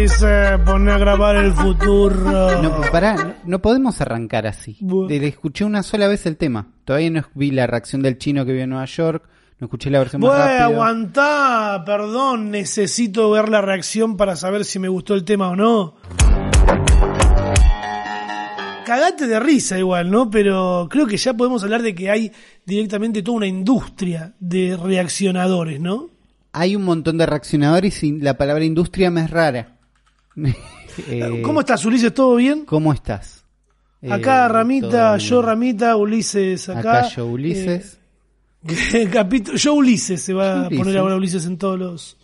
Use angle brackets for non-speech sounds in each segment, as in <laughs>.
Ulises, pone a grabar el futuro. No, pará, no podemos arrancar así. Le escuché una sola vez el tema. Todavía no vi la reacción del chino que vio en Nueva York. No escuché la versión más Bueno, rápida. aguantá, perdón, necesito ver la reacción para saber si me gustó el tema o no. Cagate de risa igual, ¿no? Pero creo que ya podemos hablar de que hay directamente toda una industria de reaccionadores, ¿no? Hay un montón de reaccionadores y la palabra industria me es rara. <laughs> Eh, ¿Cómo estás, Ulises? ¿Todo bien? ¿Cómo estás? Acá Eh, Ramita, todo yo. Ramita, Ulises acá. Acá yo Ulises. Eh, <laughs> capítulo, yo Ulises se va Ulises. a poner ahora Ulises en todos los.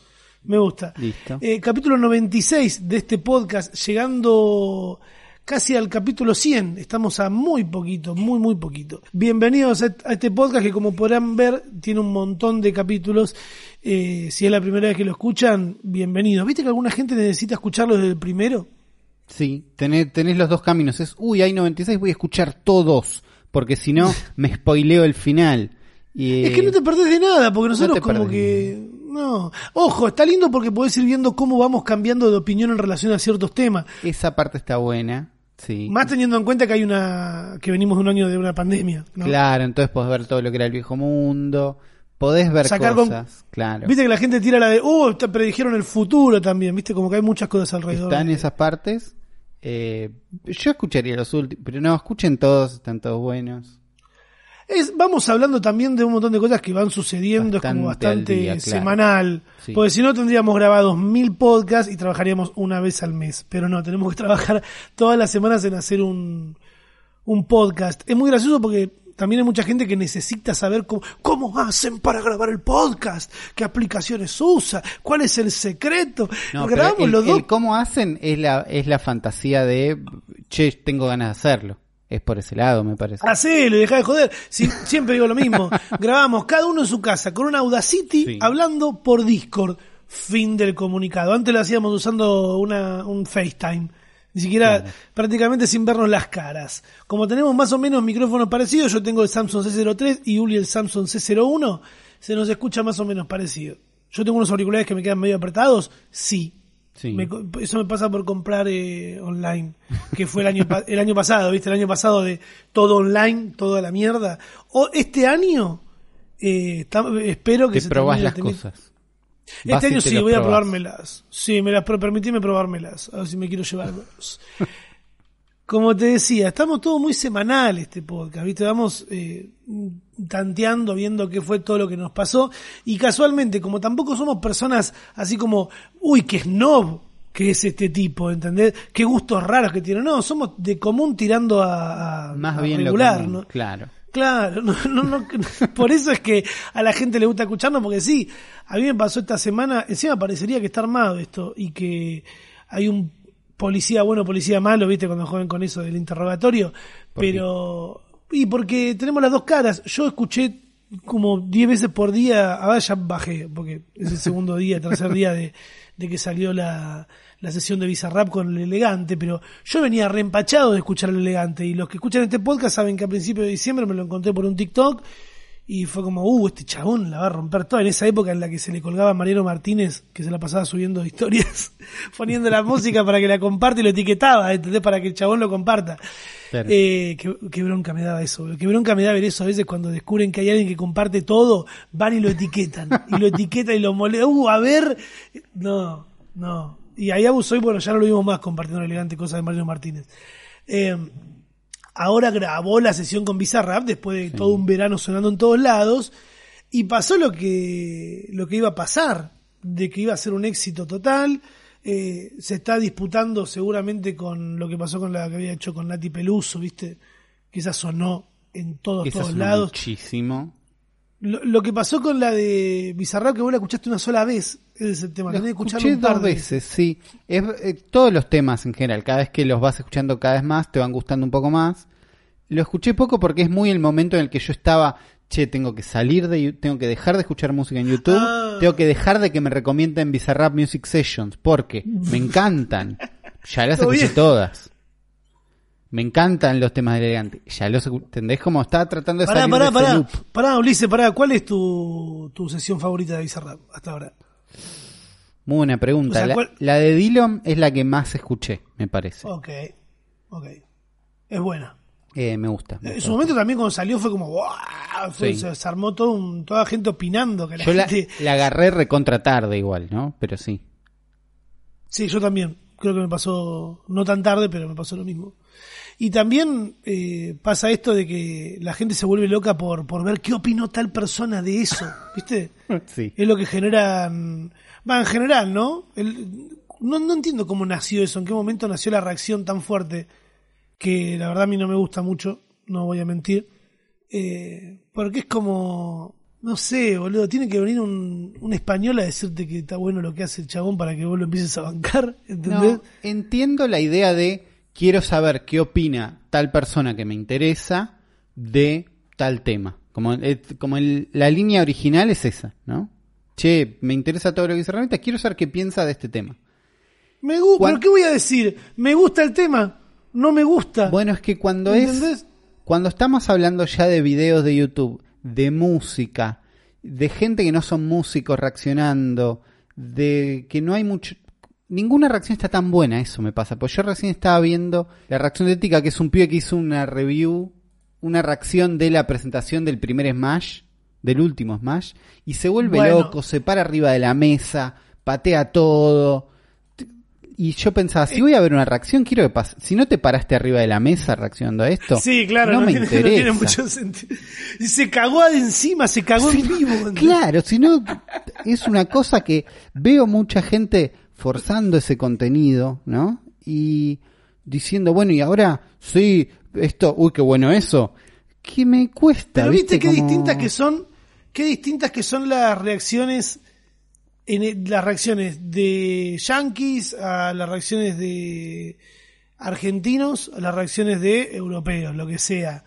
Me gusta. Listo. Eh, capítulo 96 de este podcast, llegando casi al capítulo 100. Estamos a muy poquito, muy, muy poquito. Bienvenidos a este podcast que, como podrán ver, tiene un montón de capítulos. Eh, si es la primera vez que lo escuchan, bienvenidos. ¿Viste que alguna gente necesita escucharlo desde el primero? Sí, tenés, tenés los dos caminos. Es, uy, hay 96, voy a escuchar todos. Porque si no, <laughs> me spoileo el final. Y, Es que no te perdés de nada, porque nosotros como que... No. Ojo, está lindo porque podés ir viendo cómo vamos cambiando de opinión en relación a ciertos temas. Esa parte está buena. Sí. Más teniendo en cuenta que hay una... que venimos de un año de una pandemia. ¿no? Claro, entonces podés ver todo lo que era el viejo mundo. Podés ver Sacar con- cosas. Claro. Viste que la gente tira la de, oh, te predijeron el futuro también, viste, como que hay muchas cosas alrededor. Están de- esas partes. Eh, yo escucharía los últimos, pero no, escuchen todos, están todos buenos. Es, vamos hablando también de un montón de cosas que van sucediendo, es como Bastante día, claro. semanal. Sí. Porque si no tendríamos grabados mil podcasts y trabajaríamos una vez al mes. Pero no, tenemos que <laughs> trabajar todas las semanas en hacer un, un podcast. Es muy gracioso porque también hay mucha gente que necesita saber cómo, cómo hacen para grabar el podcast, qué aplicaciones usa, cuál es el secreto. No, grabamos el, los dos el cómo hacen es la, es la fantasía de, che, tengo ganas de hacerlo. Es por ese lado, me parece. Hacelo y dejá de joder. Si- siempre digo lo mismo. <laughs> Grabamos cada uno en su casa con una Audacity Sí. hablando por Discord. Fin del comunicado. Antes lo hacíamos usando una, un FaceTime. Ni siquiera Claro. prácticamente sin vernos las caras. Como tenemos más o menos micrófonos parecidos, yo tengo el Samsung C03 y Uli el Samsung C01, se nos escucha más o menos parecido. Yo tengo unos auriculares que me quedan medio apretados, sí. Sí. Me eso me pasa por comprar eh, online, que fue el año el año pasado, ¿viste? El año pasado de todo online, toda la mierda. O este año eh, espero que Te se probás las cosas. Este año sí, voy a probármelas. Sí, me las permitime probármelas, a ver si me quiero llevar. Como te decía, estamos todo muy semanal este podcast, ¿viste? Vamos eh, tanteando, viendo qué fue todo lo que nos pasó. Y casualmente, como tampoco somos personas así como, uy, qué snob que es este tipo, ¿entendés? Qué gustos raros que tiene. No, somos de común tirando a, a- Más a bien regular, lo común, ¿no? claro. Claro, no, no, no, <laughs> por eso es que a la gente le gusta escucharnos, porque sí, a mí me pasó esta semana, encima parecería que está armado esto y que hay un policía bueno, policía malo, viste, cuando juegan con eso del interrogatorio, pero... Y porque tenemos las dos caras, yo escuché como 10 veces por día, ahora ya bajé, porque es el segundo día, tercer día de, de que salió la, la sesión de Bizarrap con el elegante, pero yo venía reempachado de escuchar el elegante, y los que escuchan este podcast saben que a principios de diciembre me lo encontré por un TikTok, y fue como, uh, este chabón la va a romper toda. En esa época en la que se le colgaba a Mariano Martínez, que se la pasaba subiendo historias, <laughs> poniendo la música para que la comparte y lo etiquetaba, ¿entendés? Para que el chabón lo comparta. Claro. Eh, qué, qué bronca me daba eso, qué bronca me da ver eso a veces cuando descubren que hay alguien que comparte todo, van y lo etiquetan, y lo etiquetan y lo molestan, uh, a ver, no, no. Y ahí abusó y bueno, ya no lo vimos más compartiendo elegante cosa de Mariano Martínez. Eh, ahora grabó la sesión con Bizarrap después de todo un verano sonando en todos lados y pasó lo que lo que iba a pasar de que iba a ser un éxito total. Eh, se está disputando seguramente con lo que pasó con la que había hecho con Nati Peluso viste que esa sonó en todos Esa todos lados. muchísimo. Lo, lo que pasó con la de Bizarrap que vos la escuchaste una sola vez es el tema Lo tenés escuché un par dos veces, sí. Es, eh, todos los temas en general, cada vez que los vas escuchando cada vez más, te van gustando un poco más. Lo escuché poco porque es muy el momento en el que yo estaba, che, tengo que salir de, tengo que dejar de escuchar música en YouTube, Ah. tengo que dejar de que me recomienden Bizarrap Music Sessions, porque me encantan. Ya las escuché todas. Me encantan los temas del elegante. Ya los ¿entendés? Como estaba tratando de Pará, salir pará, de ese pará, loop. pará, Ulises, pará, ¿cuál es tu, tu sesión favorita de Bizarrap hasta ahora? Muy buena pregunta. O sea, la, ¿cuál- la de Dillon es la que más escuché, me parece. Ok, ok. Es buena. Eh, me gusta. me En gusta. su momento también cuando salió fue como ¡guau! Fue- Sí. se, armó todo un- toda la gente opinando que la Yo la, gente la agarré recontra tarde igual, ¿no? Pero sí. Sí, yo también. Creo que me pasó, no tan tarde, pero me pasó lo mismo. Y también eh, pasa esto de que la gente se vuelve loca por, por ver qué opinó tal persona de eso, ¿viste? <laughs> Sí. Es lo que generan... Va, en general, ¿no? El- no, no entiendo cómo nació eso, en qué momento nació la reacción tan fuerte, que la verdad a mí no me gusta mucho, no voy a mentir. Eh, porque es como... No sé, boludo, tiene que venir un, un español a decirte que está bueno lo que hace el chabón para que vos lo empieces a bancar, <laughs> ¿entendés? No, entiendo la idea de quiero saber qué opina tal persona que me interesa de tal tema. Como, eh, como el- la línea original es esa, ¿no? Che, me interesa todo lo que dice Ramita, quiero saber qué piensa de este tema. Me gusta, pero ¿qué voy a decir? ¿Me gusta el tema? ¿No me gusta? Bueno, es que cuando es cuando estamos hablando ya de videos de YouTube, de música, de gente que no son músicos reaccionando, de que no hay mucho ninguna reacción está tan buena, eso me pasa. Pues yo recién estaba viendo la reacción de Ética, que es un pibe que hizo una review, una reacción de la presentación del primer Smash, del último Smash, y se vuelve Bueno. loco, se para arriba de la mesa, patea todo. Y yo pensaba, Eh, si voy a ver una reacción, quiero que pase. Si no te paraste arriba de la mesa reaccionando a esto, Sí, claro, no, no, me tiene, <laughs> no interesa. tiene mucho sentido. Y se cagó de encima, se cagó en vivo. Claro, si no, es una cosa que veo mucha gente forzando ese contenido, ¿no? Y diciendo, bueno, y ahora, sí, esto, uy, qué bueno eso. Que me cuesta, Pero viste qué Como- distintas que son, qué distintas que son las reacciones, en el- las reacciones de yankees a las reacciones de argentinos, a las reacciones de europeos, lo que sea.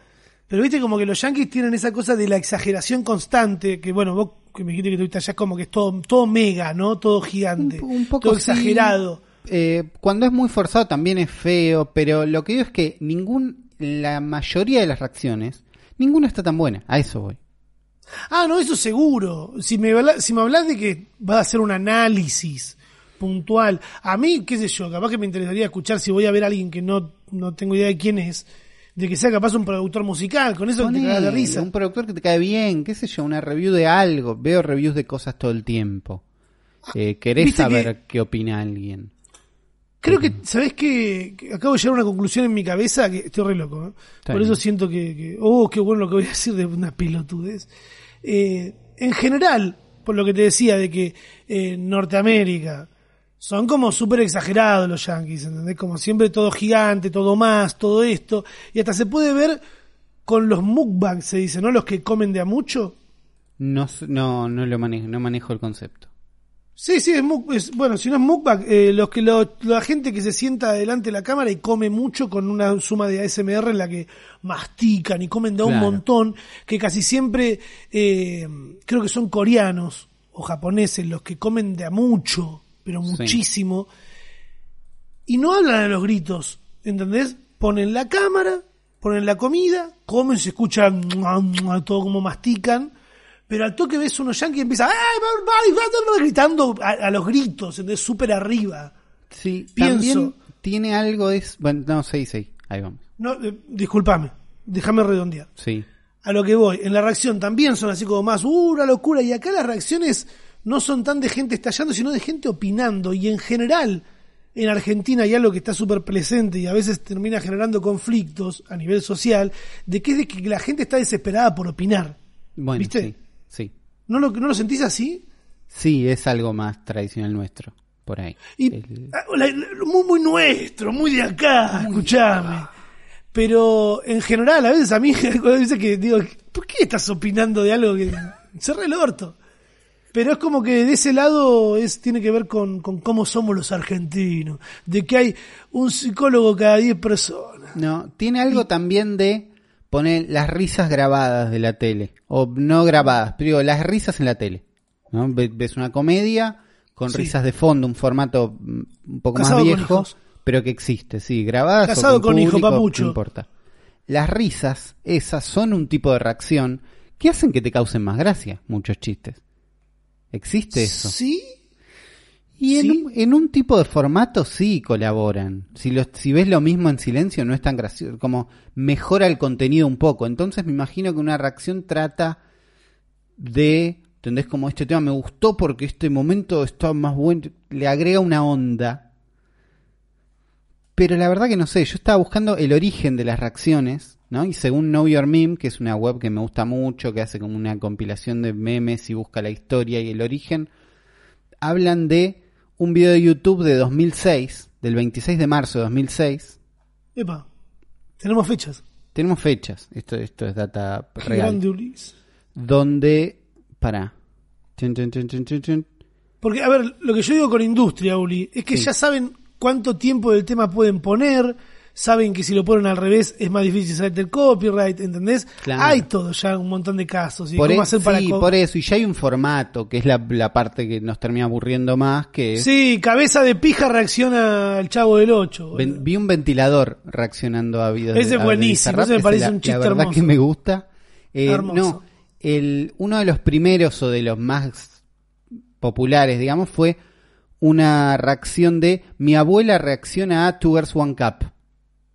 Pero viste como que los yankees tienen esa cosa de la exageración constante, que bueno, vos que me dijiste que tuviste allá es como que es todo, todo mega, ¿no? Todo gigante, Un- un poco todo sí. exagerado. Eh, cuando es muy forzado también es feo, pero lo que digo es que ningún, la mayoría de las reacciones, ninguna está tan buena. A eso voy. Ah, no, eso seguro. Si me, si me hablas de que vas a hacer un análisis puntual, a mí, qué sé yo, capaz que me interesaría escuchar si voy a ver a alguien que no, no tengo idea de quién es, de que sea capaz un productor musical, con eso te de Ponele, risa. Un productor que te cae bien, qué sé yo, una review de algo. Veo reviews de cosas todo el tiempo. Eh, querés Ah, saber qué opina alguien. Creo que, ¿sabés qué? Acabo de llegar a una conclusión en mi cabeza que estoy re loco. ¿eh? Por bien. eso siento que, que- oh, qué bueno lo que voy a decir de una pelotudez. Eh, en general, por lo que te decía de que eh, Norteamérica son como súper exagerados los yankees, ¿entendés? Como siempre todo gigante, todo más, todo esto. Y hasta se puede ver con los mukbangs, se dice, ¿no? Los que comen de a mucho. No, no, no lo manejo, no manejo el concepto. Sí, sí, es, muk- es- bueno, si no es mukbang, eh, los que lo- la gente que se sienta delante de la cámara y come mucho con una suma de ASMR en la que mastican y comen de a un Claro. montón, que casi siempre eh, creo que son coreanos o japoneses los que comen de a mucho, pero Sí. muchísimo, y no hablan a los gritos, ¿entendés? Ponen la cámara, ponen la comida, comen, se escucha todo como mastican, pero al toque ves unos yankees y empieza "Ay, bye, bye, bye", gritando a, a los gritos, ¿entendés? Súper arriba. Sí, Pienso- también tiene algo de... Bueno, no, sí, sí, ahí vamos. No, eh, discúlpame, déjame redondear. Sí. A lo que voy, en la reacción también son así como más, uh, una locura, y acá las reacciones no son tan de gente estallando, sino de gente opinando, y en general, en Argentina hay algo que está súper presente y a veces termina generando conflictos a nivel social, de que es de que la gente está desesperada por opinar. Bueno, ¿Viste? sí, sí. ¿No lo, ¿No lo sentís así? Sí, es algo más tradicional nuestro, por ahí. Y, El- ah, muy, muy nuestro, muy de acá, escuchame. Pero en general, a veces a mí, <laughs> a veces que digo, ¿por qué estás opinando de algo que cerré el orto? Pero es como que de ese lado es, tiene que ver con, con cómo somos los argentinos, de que hay un psicólogo cada 10 personas. No, tiene algo también de poner las risas grabadas de la tele, o no grabadas, pero digo, las risas en la tele. ¿no? Ve- Ves una comedia con Sí. risas de fondo, un formato mm, un poco Casado más con viejo, pero que existe, sí, grabadas. o Casado con hijo, papucho. No importa. Las risas, esas son un tipo de reacción que hacen que te causen más gracia muchos chistes. ¿Existe eso? ¿Sí? Y en, ¿Sí? un, en un tipo de formato sí colaboran. Si, los, si ves lo mismo en silencio no es tan gracioso, como mejora el contenido un poco. Entonces me imagino que una reacción trata de, ¿entendés? Como este tema me gustó porque este momento está más bueno, le agrega una onda. Pero la verdad que no sé, yo estaba buscando el origen de las reacciones, ¿no? Y según Know Your Meme, que es una web que me gusta mucho, que hace como una compilación de memes y busca la historia y el origen, hablan de un video de YouTube de 2006, del 26 de marzo de 2006. Epa, tenemos fechas. Tenemos fechas, esto, esto es data real. Donde, para. Porque, a ver, lo que yo digo con industria, Uli, es que Sí. ya saben cuánto tiempo del tema pueden poner, saben que si lo ponen al revés es más difícil salirte el copyright, ¿entendés? Claro. Hay todo ya un montón de casos y Por, cómo e- hacer para sí, por eso, y ya hay un formato, que es la, la parte que nos termina aburriendo más, que es- Sí, cabeza de pija reacciona al chavo del 8. ven- vi un ventilador reaccionando a videos. Ese es buenísimo, ese me parece la- un chiste La verdad hermoso. que me gusta. Eh, Hermoso. no, el, uno de los primeros o de los más populares, digamos, fue una reacción de mi abuela reacciona a Two Girls One Cup.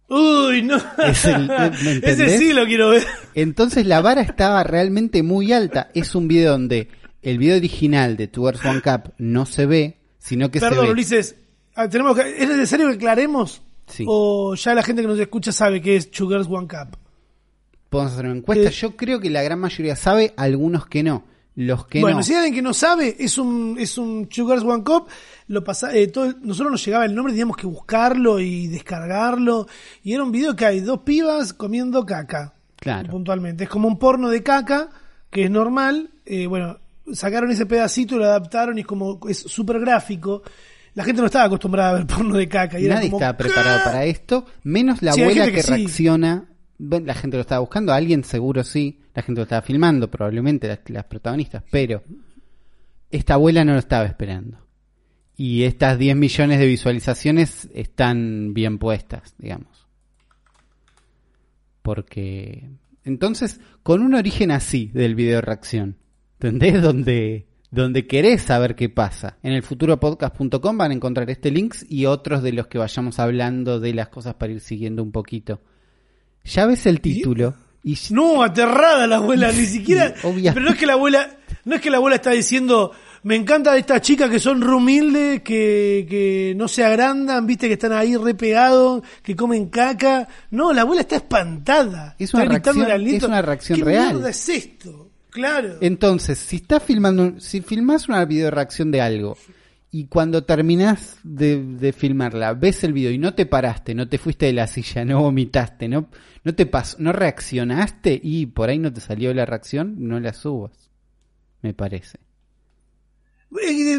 Uy, no. Es el- ¿me <laughs> entendés? Ese sí lo quiero ver. Entonces la vara estaba realmente muy alta. Es un video donde el video original de Two Girls One Cup no se ve, sino que Perdón, se ve. Ulises, ah, tenemos que, ¿es necesario que aclaremos? Sí. ¿O ya la gente que nos escucha sabe que es Sugar's One Cup? Podemos hacer una encuesta. Eh, Yo creo que la gran mayoría sabe, algunos que no. Los que bueno, no. si hay alguien que no sabe, es un, es un Sugar's One Cup. Lo pasa, eh, todo, nosotros nos llegaba el nombre, teníamos que buscarlo y descargarlo. Y era un video que hay dos pibas comiendo caca. Claro. Puntualmente. Es como un porno de caca, que es normal. Eh, bueno, sacaron ese pedacito y lo adaptaron y es como, es súper gráfico. La gente no estaba acostumbrada a ver porno de caca. Y Nadie como, estaba preparado para esto, menos la Sí, abuela que, reacciona. La gente lo estaba buscando, alguien seguro sí. La gente lo estaba filmando, probablemente las, protagonistas. Pero esta abuela no lo estaba esperando. Y estas 10 millones de visualizaciones están bien puestas, digamos. Porque. Entonces, con un origen así del video reacción, ¿entendés? Donde, donde querés saber qué pasa. En el futuropodcast.com van a encontrar este link y otros de los que vayamos hablando de las cosas para ir siguiendo un poquito. Ya ves el título y <laughs> No, aterrada la abuela, ni <laughs> siquiera. <laughs> obvia- Pero no es que la abuela, no es que la abuela está diciendo, me encanta estas chicas que son re humildes, que, que no se agrandan, viste que están ahí re pegados, que comen caca. No, la abuela está espantada. Es una Está reacción- es una reacción ¿Qué real. mierda es esto? Claro. Entonces, si estás filmando, si filmás una video reacción de algo y cuando terminás de, de filmarla, ves el video y no te paraste, no te fuiste de la silla, no vomitaste, no, no te pasó, no reaccionaste y por ahí no te salió la reacción, no la subas. Me parece.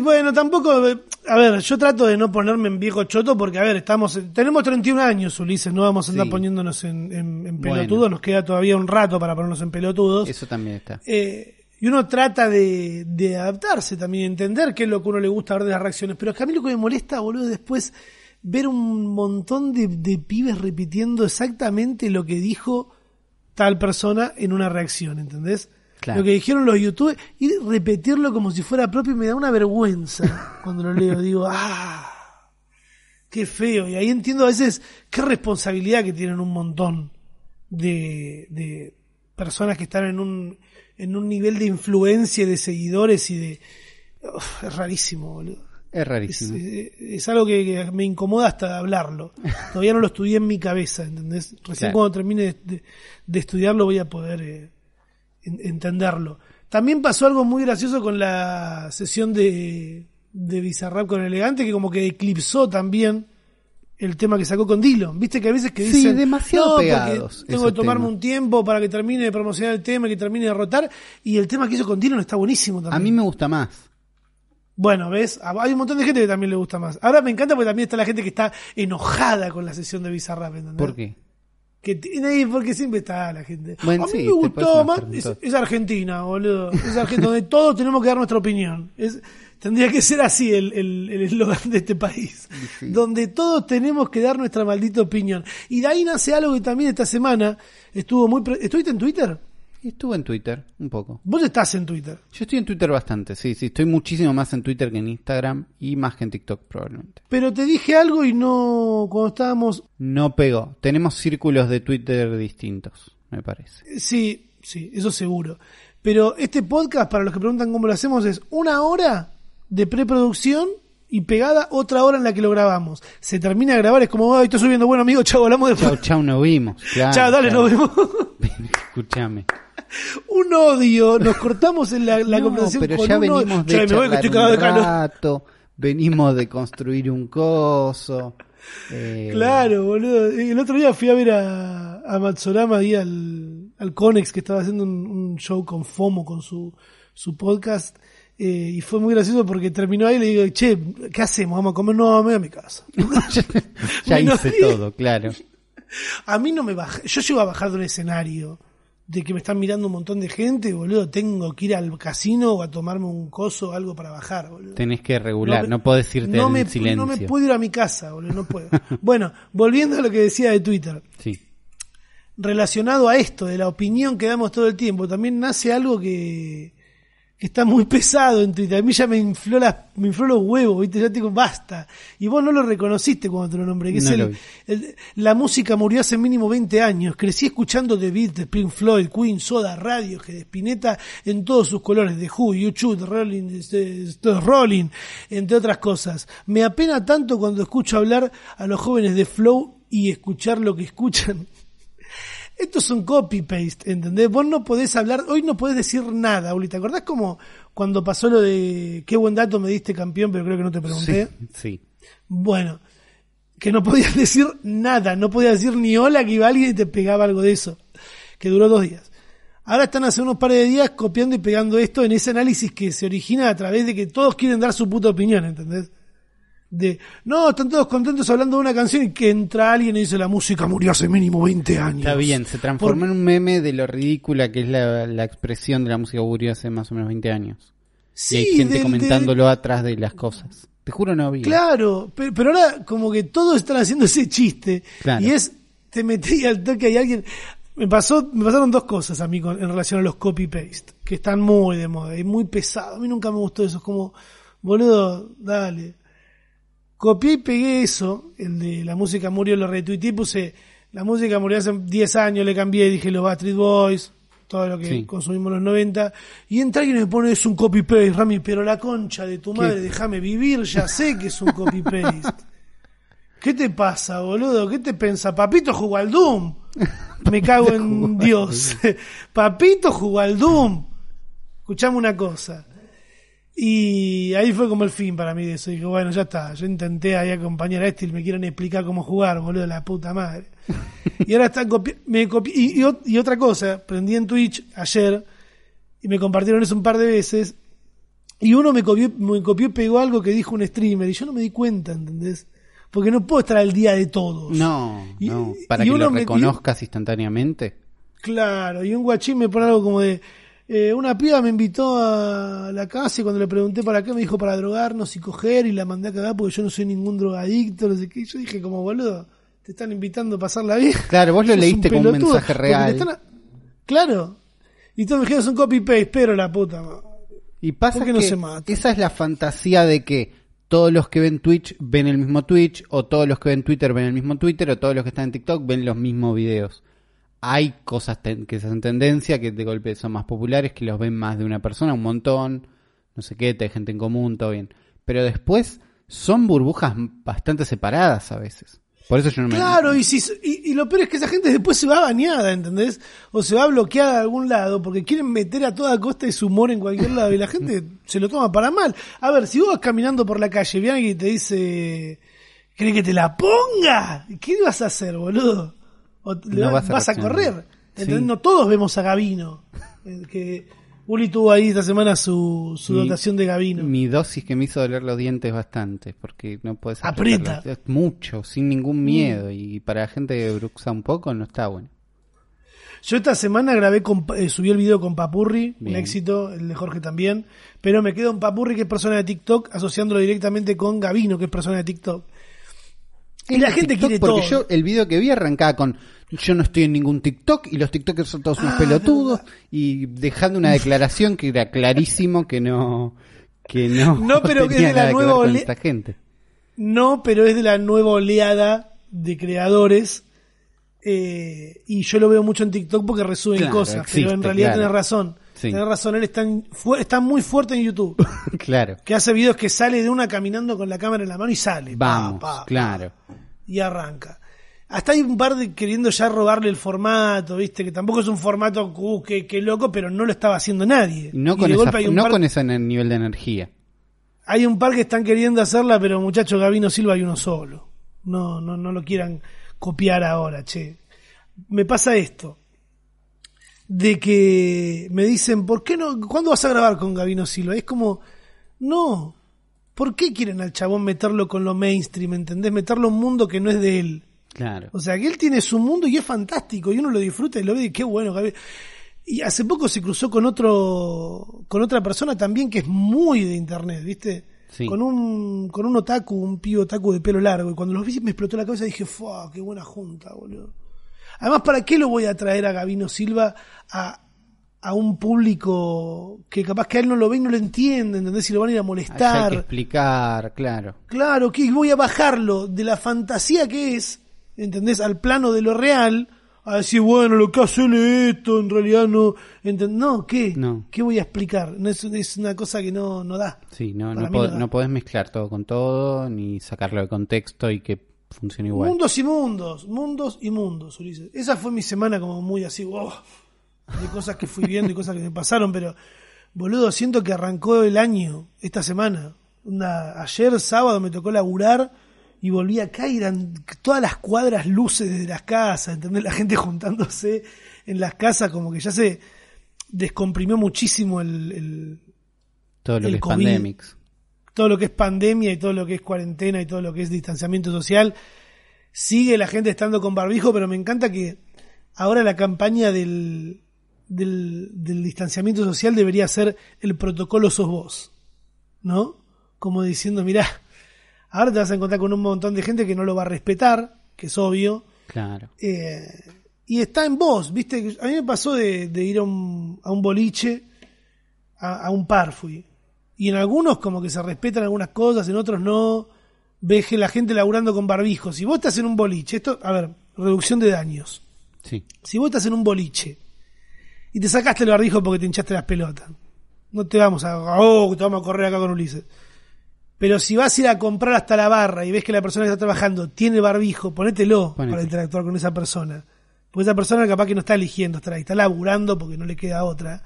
Bueno, tampoco, eh, a ver, yo trato de no ponerme en viejo choto porque, a ver, estamos, tenemos 31 años, Ulises, no vamos a andar Sí. poniéndonos en, en, en Bueno. pelotudos, nos queda todavía un rato para ponernos en pelotudos. Eso también está. Eh, y uno trata de, de adaptarse también, entender qué es lo que a uno le gusta ver de las reacciones. Pero es que a mí lo que me molesta, boludo, es después ver un montón de, de pibes repitiendo exactamente lo que dijo tal persona en una reacción, ¿entendés? Claro. Lo que dijeron los youtubers y repetirlo como si fuera propio y me da una vergüenza <laughs> cuando lo leo. Digo, ah, qué feo. Y ahí entiendo a veces qué responsabilidad que tienen un montón de, de personas que están en un, en un nivel de influencia y de seguidores y de... Uf, es rarísimo, boludo. Es Es, rarísimo. es- es algo que, que me incomoda hasta hablarlo. <laughs> Todavía no lo estudié en mi cabeza, ¿entendés? Recién Claro. cuando termine de, de- de estudiarlo voy a poder eh, en- entenderlo. También pasó algo muy gracioso con la sesión de, de Bizarrap con Elegante, que como que eclipsó también el tema que sacó con Dillon. Viste que a veces que Sí, dicen, demasiado "No, porque pegados Tengo que tomarme temas". un tiempo para que termine de promocionar el tema, que termine de rotar. Y el tema que hizo con Dillon está buenísimo también. A mí me gusta más. Bueno, ¿ves? Hay un montón de gente que también le gusta más. Ahora me encanta porque también está la gente que está enojada con la sesión de Bizarrap, ¿entendés? ¿Por qué? Que porque siempre está la gente. Bueno, a mí sí, me gustó más. Es, es Argentina, boludo. Es Argentina, donde <laughs> todos tenemos que dar nuestra opinión. Es, tendría que ser así el el- el eslogan de este país. sí. Donde todos tenemos que dar nuestra maldita opinión. Y de ahí nace algo que también esta semana estuvo muy. pre- ¿Estuviste en Twitter? estuve en Twitter, un poco. Vos estás en Twitter. Yo estoy en Twitter bastante, sí, sí. Estoy muchísimo más en Twitter que en Instagram y más que en TikTok probablemente. Pero te dije algo y no. Cuando estábamos. No pegó. Tenemos círculos de Twitter distintos, me parece. Sí, sí, eso seguro. Pero este podcast, para los que preguntan cómo lo hacemos, es una hora de preproducción y pegada otra hora en la que lo grabamos. Se termina de grabar, es como, ay, estoy subiendo, bueno amigo, chao, hablamos después. Chau, chau, nos vimos. <laughs> Claro, Chao, dale, claro. nos vemos. <laughs> Escúchame. un odio, nos cortamos en la, la No, conversación pero con ya un odio. venimos de me voy que estoy un calor. rato, venimos de construir un coso. eh, Claro, boludo. El otro día fui a ver a, a Matsurama y al, al Conex que estaba haciendo un, un show con FOMO con su, su podcast. Eh, y fue muy gracioso porque terminó ahí y le digo, che, ¿qué hacemos? ¿Vamos a comer? No, me voy a mi casa. <laughs> ya <laughs> hice todo, claro. <laughs> A mí no me baja. Yo llego a bajar de un escenario de que me están mirando un montón de gente, boludo. Tengo que ir al casino o a tomarme un coso o algo para bajar, boludo. Tenés que regular, me- no, podés irte no en me, silencio. No me puedo ir a mi casa, boludo, no puedo. bueno, volviendo a lo que decía de Twitter. Sí. relacionado a esto, de la opinión que damos todo el tiempo, también nace algo que, que está muy pesado en Twitter. A mí ya me infló, las, me infló los huevos, ¿viste? Ya te digo, basta. Y vos no lo reconociste cuando te lo nombré, que No es el, la música murió hace mínimo 20 años. Crecí escuchando The Beatles, Pink Floyd, Queen, Soda, Radio, que Spinetta en todos sus colores, de Who, YouTube, Rolling, Rolling, entre otras cosas. Me apena tanto cuando escucho hablar a los jóvenes de Flow y escuchar lo que escuchan. Esto es un copy-paste, ¿entendés? Vos no podés hablar, hoy no podés decir nada, Uli. ¿Te acordás como cuando pasó lo de qué buen dato me diste campeón, pero creo que no te pregunté? Sí, sí. Bueno, que no podías <laughs> decir nada, no podías decir ni hola que iba alguien y te pegaba algo de eso, que duró dos días. Ahora están hace unos pares de días copiando y pegando esto en ese análisis que se origina a través de que todos quieren dar su puta opinión, ¿entendés? De, no, están todos contentos hablando de una canción y que entra alguien y dice la música murió hace mínimo 20 años. Está bien, se transformó en un meme de lo ridícula que es la, la expresión de la música murió hace más o menos 20 años. Sí, y hay gente del- comentándolo atrás de las cosas. Te juro no había. Claro, pe- pero, ahora como que todos están haciendo ese chiste Claro. y es te metí al toque hay alguien me pasó me pasaron dos cosas a mí con- en relación a los copy paste que están muy de moda y muy pesados. A mí nunca me gustó eso, es como boludo, dale. Copié y pegué eso, el de la música murió, lo retuiteé y puse la música murió hace 10 años, le cambié, dije los Backstreet Boys, todo lo que Sí. consumimos en los 90, y entra alguien y me pone es un copy paste, Rami, pero la concha de tu madre, déjame vivir, ya sé que es un copy paste. <laughs> ¿Qué te pasa, boludo? ¿Qué te pensa? Papito jugó al Doom. <laughs> Me cago en Dios. <laughs> Papito jugó al Doom. Escuchame una cosa. Y ahí fue como el fin para mí de eso. Dije, bueno, ya está. Yo intenté ahí acompañar a este y me quieren explicar cómo jugar, boludo, la puta madre. <laughs> Y ahora están copi me copi y, y ot- y otra cosa, prendí en Twitch ayer y me compartieron eso un par de veces. Y uno me copió, me copió y pegó algo que dijo un streamer y yo no me di cuenta, ¿entendés? Porque no puedo estar al día de todos. No, Y- no. y Para que uno lo me- reconozcas instantáneamente. Claro, y un guachín me pone algo como de, eh, una piba me invitó a la casa y cuando le pregunté para qué me dijo para drogarnos y coger y la mandé a cagar porque yo no soy ningún drogadicto, no sé qué. Yo dije como boludo, te están invitando a pasarla bien. <laughs> Claro, vos lo leíste como un mensaje real. están a- Claro. Y todos me dijeron es un copy paste, pero la puta madre. Y pasa ¿Por qué no que se mata? esa es la fantasía de que todos los que ven Twitch ven el mismo Twitch, o todos los que ven Twitter ven el mismo Twitter, o todos los que están en TikTok ven los mismos videos. Hay cosas ten- que se hacen tendencia, que de golpe son más populares, que los ven más de una persona, un montón, no sé qué, te hay gente en común, todo bien. Pero después son burbujas bastante separadas a veces. Por eso yo no me... Claro, y, si, y, y lo peor es que esa gente después se va bañada, ¿entendés? O se va bloqueada de algún lado porque quieren meter a toda costa ese humor en cualquier lado y la gente <laughs> se lo toma para mal. A ver, si vos vas caminando por la calle, viene alguien y te dice, ¿cree que te la ponga? ¿Qué vas a hacer, boludo? O No vas, vas a correr. Sí. No todos vemos a Gavino. eh, que Uli tuvo ahí esta semana su, su Mi- dotación de Gavino. Mi dosis que me hizo doler los dientes bastante, porque no puedes Aprieta. mucho, sin ningún miedo, y para la gente que bruxa un poco no está bueno. Yo esta semana grabé, con, eh, subí el video con Papurri, un éxito, el de Jorge también, pero me quedo en Papurri, que es persona de TikTok, asociándolo directamente con Gavino, que es persona de TikTok. Y la gente TikTok quiere porque todo. yo el video que vi arrancaba con yo no estoy en ningún TikTok y los TikTokers son todos unos Ah, pelotudos y dejando una declaración que era clarísimo que no que no <laughs> No, pero que es de la nueva esta gente. No, pero es de la nueva oleada de creadores. eh, y yo lo veo mucho en TikTok porque resuben Claro, cosas. pero en realidad claro. tenés razón. Sí. Tenés razón, él está, en- fu- está muy fuerte en YouTube. <laughs> claro. que hace videos que sale de una caminando con la cámara en la mano y sale. Vamos, pa, pa, claro. y arranca. Hasta hay un par de queriendo ya robarle el formato, viste, que tampoco es un formato uh, que, que loco, pero no lo estaba haciendo nadie. No con, esa, no par- ese nivel de energía. hay un par que están queriendo hacerla, pero muchacho Gavino Silva hay uno solo. No, no, no lo quieran copiar ahora, che. Me pasa esto. De que me dicen, ¿por qué no? ¿Cuándo vas a grabar con Gavino Silva? Es como, no. ¿Por qué quieren al chabón meterlo con lo mainstream? ¿Entendés? Meterlo en un mundo que no es de él. Claro. O sea, que él tiene su mundo y es fantástico y uno lo disfruta y lo ve y qué bueno. Gaby. Y hace poco se cruzó con otro, con otra persona también que es muy de internet, ¿viste? Sí. Con un, con un otaku, un pibe otaku de pelo largo. Y cuando los vi me explotó la cabeza y dije, ¡fuah! ¡Qué buena junta, boludo! Además, ¿para qué lo voy a traer a Gavino Silva a, a un público que capaz que a él no lo ve y no lo entiende, ¿entendés? Si lo van a ir a hay molestar. que explicar, claro. Claro, que voy a bajarlo de la fantasía que es, ¿entendés? Al plano de lo real, a decir, bueno, lo que hace él es esto, en realidad no. ¿entend- No, ¿qué? No. ¿Qué voy a explicar? No es, es una cosa que no, no da. Sí, no, no, pod- no da. no podés mezclar todo con todo, ni sacarlo de contexto y que funcione igual. Mundos y mundos, mundos y mundos, Ulises. Esa fue mi semana como muy así, wow, de cosas que fui viendo y cosas que me pasaron, pero, boludo, siento que arrancó el año esta semana. Una, ayer sábado me tocó laburar y volví acá y eran todas las cuadras luces desde las casas, ¿entendés? La gente juntándose en las casas, como que ya se descomprimió muchísimo el, el- todo lo el que es pandemics. Todo lo que es pandemia y todo lo que es cuarentena y todo lo que es distanciamiento social. Sigue la gente estando con barbijo, pero me encanta que ahora la campaña del, del, del distanciamiento social debería ser el protocolo sos vos, ¿no? Como diciendo, mirá, ahora te vas a encontrar con un montón de gente que no lo va a respetar, que es obvio, Claro. eh, y está en vos, ¿viste? A mí me pasó de, de ir a un, a un boliche, a, a un par fui. Y en algunos como que se respetan algunas cosas, en otros no. Ves que la gente laburando con barbijos. Si vos estás en un boliche, esto, a ver, reducción de daños. Sí. Si vos estás en un boliche y te sacaste el barbijo porque te hinchaste las pelotas, no te vamos a, oh, te vamos a correr acá con Ulises. Pero si vas a ir a comprar hasta la barra y ves que la persona que está trabajando tiene barbijo, ponételo Ponete. para interactuar con esa persona. Porque esa persona capaz que no está eligiendo estar ahí, está laburando porque no le queda otra.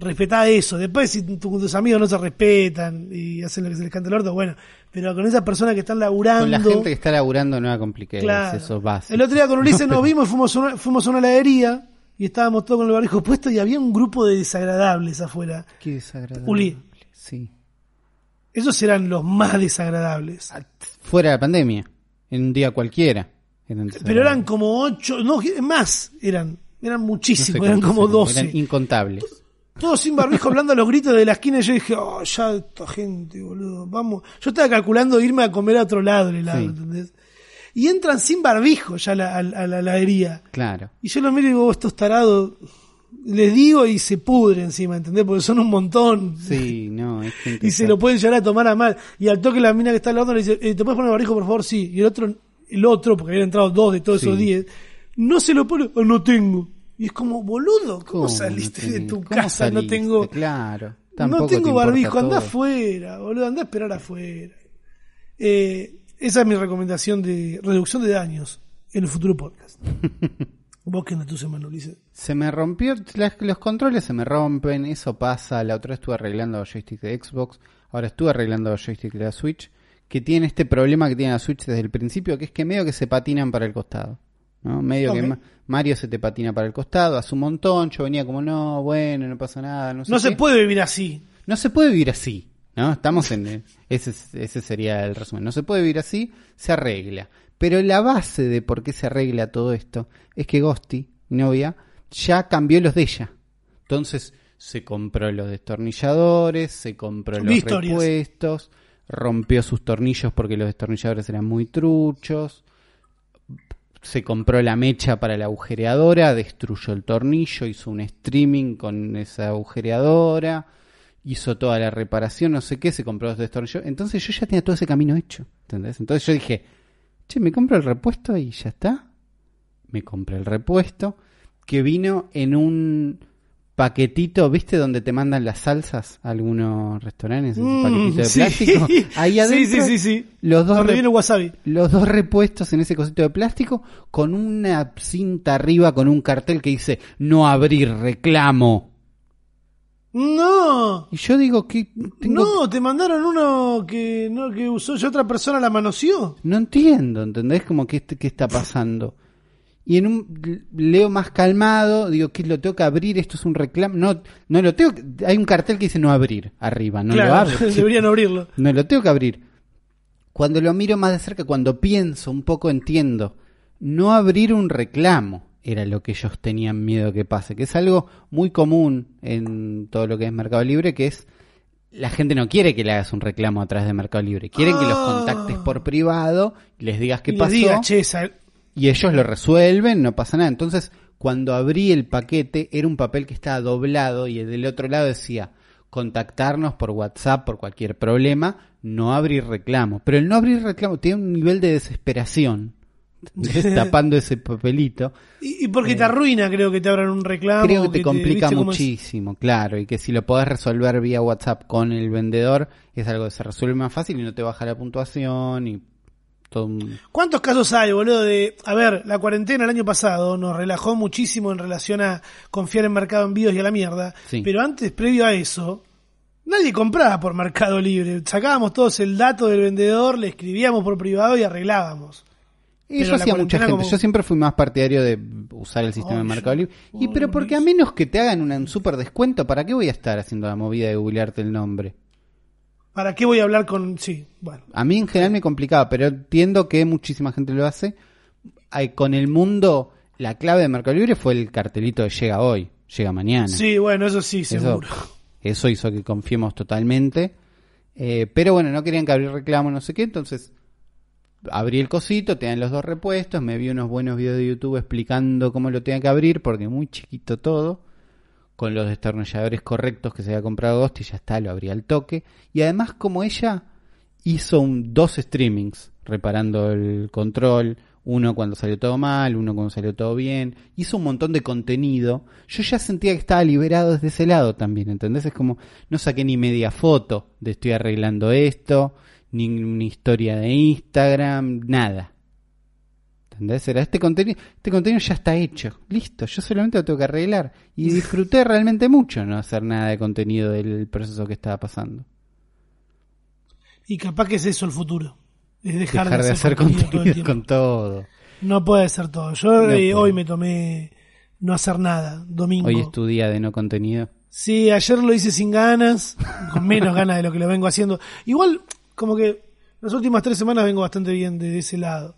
Respetá eso. Después, si tu- tus amigos no se respetan y hacen lo que se les canta el orto, bueno. Pero con esas personas que están laburando. Con la gente que está laburando no la compliques, Claro. eso es. El otro día con Ulises nos <laughs> vimos y fuimos a una, fuimos a una heladería y estábamos todos con el barbijo puesto y había un grupo de desagradables afuera. Qué desagradable. Uli. Sí. Esos eran los más desagradables. Fuera de la pandemia, en un día cualquiera. Eran Pero eran como ocho, no, más, eran, eran No sé muchísimos, eran como doce. Eran incontables. Todos sin barbijo hablando a los gritos de la esquina y yo dije, oh, ya esta gente, boludo, vamos. Yo estaba calculando irme a comer a otro lado el helado, Sí. ¿entendés? Y entran sin barbijo ya a la, a a la heladería. Claro. Y yo los miro y digo, "Oh, estos tarados, les digo y se pudre encima, ¿entendés? Porque son un montón. Sí, no, es <laughs> Y se lo pueden llegar a tomar a mal. Y al toque la mina que está al lado le dice, eh, ¿te puedes poner barbijo, por favor? Sí. Y el otro, el otro, porque habían entrado dos de todos Sí. esos diez, no se lo pone, "Oh, no tengo. Y es como, boludo, ¿cómo, ¿Cómo saliste no de tu ¿Cómo casa? No tengo, Claro. no Tampoco te tengo importa barbijo, anda afuera, boludo, anda a esperar afuera. Eh, esa es mi recomendación de reducción de daños en el futuro podcast. <laughs> ¿Vos qué andas tu semana, Ulises? Se me rompió, las- los controles se me rompen, eso pasa. La otra vez estuve arreglando joystick de Xbox, ahora estuve arreglando joystick de la Switch, que tiene este problema que tiene la Switch desde el principio, que es que medio que se patinan para el costado. ¿No? Medio que. Ma- Mario se te patina para el costado, hace un montón, yo venía como, no, bueno, no pasa nada, no sé No se qué". puede vivir así. No se puede vivir así, ¿no? Estamos en... eh, <laughs> Ese, es- ese sería el resumen. No se puede vivir así, se arregla. Pero la base de por qué se arregla todo esto es que Ghosty, mi novia, ya cambió los de ella. Entonces se compró los destornilladores, se compró los historias. repuestos. rompió sus tornillos porque los destornilladores eran muy truchos, se compró la mecha para la agujereadora, destruyó el tornillo, hizo un streaming con esa agujereadora, hizo toda la reparación, no sé qué, se compró los destornilladores. Entonces yo ya tenía todo ese camino hecho, ¿entendés? Entonces yo dije, che, me compro el repuesto y ya está. Me compré el repuesto que vino en un paquetito, ¿viste? Donde te mandan las salsas a algunos restaurantes, ese Mm, paquetito de sí. plástico. <laughs> Ahí adentro, sí, sí, los dos wasabi. los dos repuestos en ese cosito de plástico con una cinta arriba con un cartel que dice no abrir reclamo. No. Y yo digo que tengo No, te mandaron uno que no que usó y otra persona la manoseó. no entiendo, ¿entendés? Como que qué está pasando. Y en un leo más calmado, digo que lo tengo que abrir, esto es un reclamo. No, no lo tengo, que- hay un cartel que dice no abrir arriba, no lo abro. <laughs> deberían abrirlo. No lo tengo que abrir. Cuando lo miro más de cerca, cuando pienso un poco, entiendo. No abrir un reclamo era lo que ellos tenían miedo que pase, que es algo muy común en todo lo que es Mercado Libre, que es la gente no quiere que le hagas un reclamo a través de Mercado Libre, quieren que los Ah. contactes por privado, les digas qué Y le pasó diga, che, y ellos lo resuelven, no pasa nada. Entonces, cuando abrí el paquete, era un papel que estaba doblado y del otro lado decía contactarnos por WhatsApp por cualquier problema, no abrir reclamo. Pero el no abrir reclamo tiene un nivel de desesperación. ¿entendés? <laughs> tapando ese papelito. y, y porque te arruina, creo que te abran un reclamo. Creo que te complica muchísimo, claro, y que si lo podés resolver vía WhatsApp con el vendedor, es algo que se resuelve más fácil y no te baja la puntuación y todo un... ¿Cuántos casos hay, boludo? De, a ver, la cuarentena el año pasado nos relajó muchísimo en relación a confiar en Mercado Envíos y a la mierda. Sí. Pero antes, previo a eso, nadie compraba por Mercado Libre. Sacábamos todos el dato del vendedor, le escribíamos por privado y arreglábamos. Eso hacía mucha gente. como- Yo siempre fui más partidario de usar el sistema de Mercado Libre. Y pero porque a menos que te hagan un super descuento, ¿para qué voy a estar haciendo la movida de googlearte el nombre? ¿Para qué voy a hablar con...? Sí, bueno. A mí en general me complicaba, pero entiendo que muchísima gente lo hace. Ay, Con el mundo, la clave de Mercado Libre fue el cartelito de llega hoy, llega mañana. Sí, bueno, eso sí, Eso, seguro. eso hizo que confiemos totalmente. Eh, pero bueno, no querían que abrir reclamo, no sé qué, entonces abrí el cosito, te dan los dos repuestos, me vi unos buenos videos de YouTube explicando cómo lo tenía que abrir, porque muy chiquito todo, con los destornilladores correctos que se había comprado Ghost y ya está, lo abrí al toque. Y además como ella hizo un, dos streamings reparando el control, uno cuando salió todo mal, uno cuando salió todo bien, hizo un montón de contenido, yo ya sentía que estaba liberado desde ese lado también, ¿entendés? Es como, no saqué ni media foto de estoy arreglando esto, ni una historia de Instagram, nada. ¿Entendés? Era este contenido, este contenido ya está hecho, listo, yo solamente lo tengo que arreglar. Y disfruté realmente mucho no hacer nada de contenido del proceso que estaba pasando. Y capaz que es eso el futuro. Es dejar, Dejar de hacer contenido con todo. No puede ser todo. Yo No eh, hoy me tomé no hacer nada, domingo. Hoy es tu día de no contenido. Sí, ayer lo hice sin ganas, con menos ganas de lo que lo vengo haciendo. Igual, como que las últimas tres semanas vengo bastante bien de ese lado.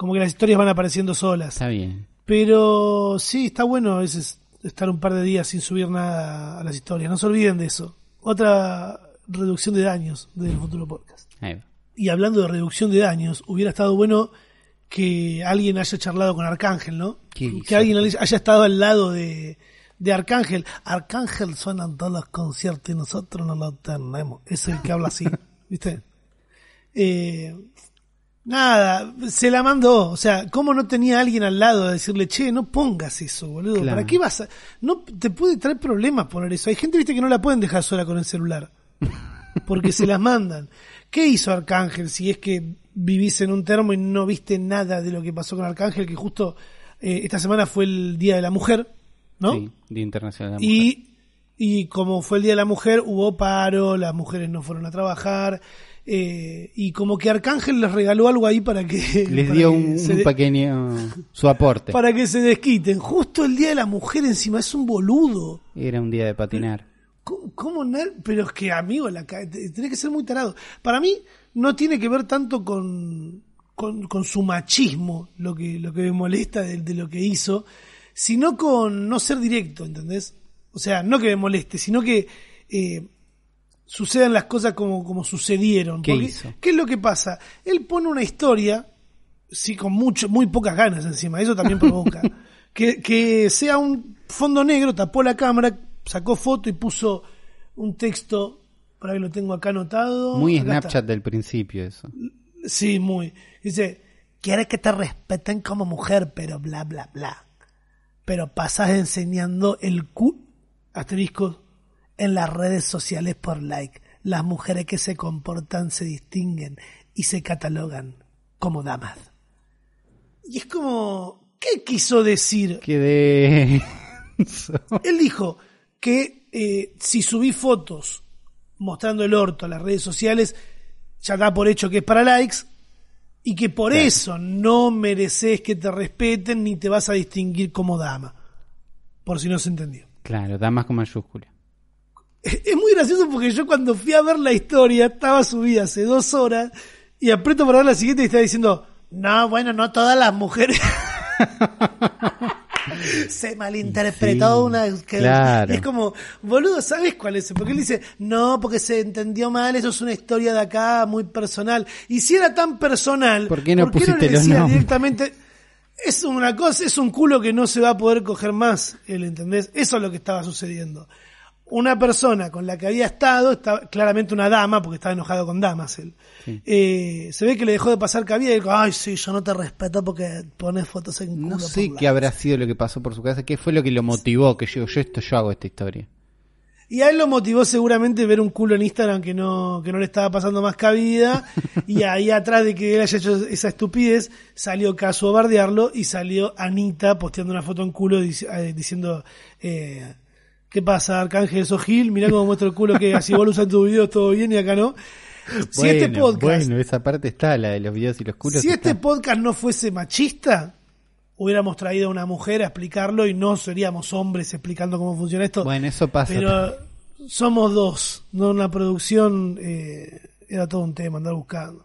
Como que las historias van apareciendo solas. Está bien. Pero sí, está bueno a veces estar un par de días sin subir nada a las historias. No se olviden de eso. Otra reducción de daños del futuro podcast. Ahí va. Y hablando de reducción de daños, hubiera estado bueno que alguien haya charlado con Arcángel, ¿no? Que alguien haya estado al lado de, de Arcángel. Arcángel suena en todos los conciertos y nosotros no lo tenemos. Es el que habla así, <laughs> ¿viste? Eh, nada, se la mandó. O sea, ¿cómo no tenía alguien al lado de decirle, che, no pongas eso, boludo? Claro. ¿Para qué vas a.? No te puede traer problemas poner eso. Hay gente, viste, que no la pueden dejar sola con el celular. <laughs> Porque se las mandan. ¿Qué hizo Arcángel si es que vivís en un termo y no viste nada de lo que pasó con Arcángel? Que justo eh, esta semana fue el Día de la Mujer, ¿no? Sí, Día Internacional de la Mujer. Y, y como fue el Día de la Mujer, hubo paro, las mujeres no fueron a trabajar. Eh, y como que Arcángel les regaló algo ahí para que. <laughs> Les para dio que un, se un de- pequeño su aporte. Para que se desquiten. Justo el Día de la Mujer encima es un boludo. Era un día de patinar. ¿Cómo, cómo? Pero es que, amigo, la, tenés que ser muy tarado. Para mí, no tiene que ver tanto con, con, con su machismo, lo que, lo que me molesta de, de lo que hizo, sino con no ser directo, ¿entendés? O sea, no que me moleste, sino que eh, sucedan las cosas como, como sucedieron. ¿Qué Porque, hizo? ¿Qué es lo que pasa? Él pone una historia, sí, con mucho, muy pocas ganas encima, eso también provoca. <laughs> que, que sea un fondo negro, tapó la cámara, sacó foto y puso un texto, por ahí lo tengo acá anotado. Muy Acá está. Snapchat del principio eso. Sí, muy. Dice, quieres que te respeten como mujer, pero bla, bla, bla. Pero pasas enseñando el cu... asterisco en las redes sociales por like. Las mujeres que se comportan se distinguen y se catalogan como damas. Y es como, ¿qué quiso decir? Que de... Él dijo que eh, si subí fotos mostrando el orto a las redes sociales, ya da por hecho que es para likes y que por Claro. eso no mereces que te respeten ni te vas a distinguir como dama. Por si no se entendió. claro, damas con mayúscula. Es muy gracioso porque yo cuando fui a ver la historia estaba subida hace dos horas y aprieto para ver la siguiente y estaba diciendo, no, bueno, no todas las mujeres. <laughs> Se malinterpretó Sí, una... que- claro. es como, boludo, ¿sabes cuál es? Porque él dice, no, porque se entendió mal, eso es una historia de acá muy personal. Y si era tan personal, ¿Por qué no le pusiste los decías nombres? directamente? Es una cosa, es un culo que no se va a poder coger más, él, ¿entendés? Eso es lo que estaba sucediendo. Una persona con la que había estado, estaba, claramente una dama, porque estaba enojado con damas él, Sí. eh, se ve que le dejó de pasar cabida y dijo, ay, sí, yo no te respeto porque pones fotos en culo. No sé qué like". habrá sido lo que pasó por su casa, qué fue lo que lo motivó, que yo, yo esto, yo hago esta historia. Y a él lo motivó seguramente ver un culo en Instagram que no, que no le estaba pasando más cabida. <laughs> y ahí atrás de que él haya hecho esa estupidez, salió Caso a bardearlo y salió Anita posteando una foto en culo dic- eh, diciendo, eh, ¿qué pasa, Arcángel Sojil? Mirá cómo muestro el culo que <laughs> así vos lo usas en tu video todo bien y acá no. Si este Bueno, podcast, Bueno, esa parte está, la de los videos y los culos. si este está. podcast no fuese machista, hubiéramos traído a una mujer a explicarlo y no seríamos hombres explicando cómo funciona esto. Bueno, eso pasa. Pero somos dos, no una producción, eh, era todo un tema andar buscando.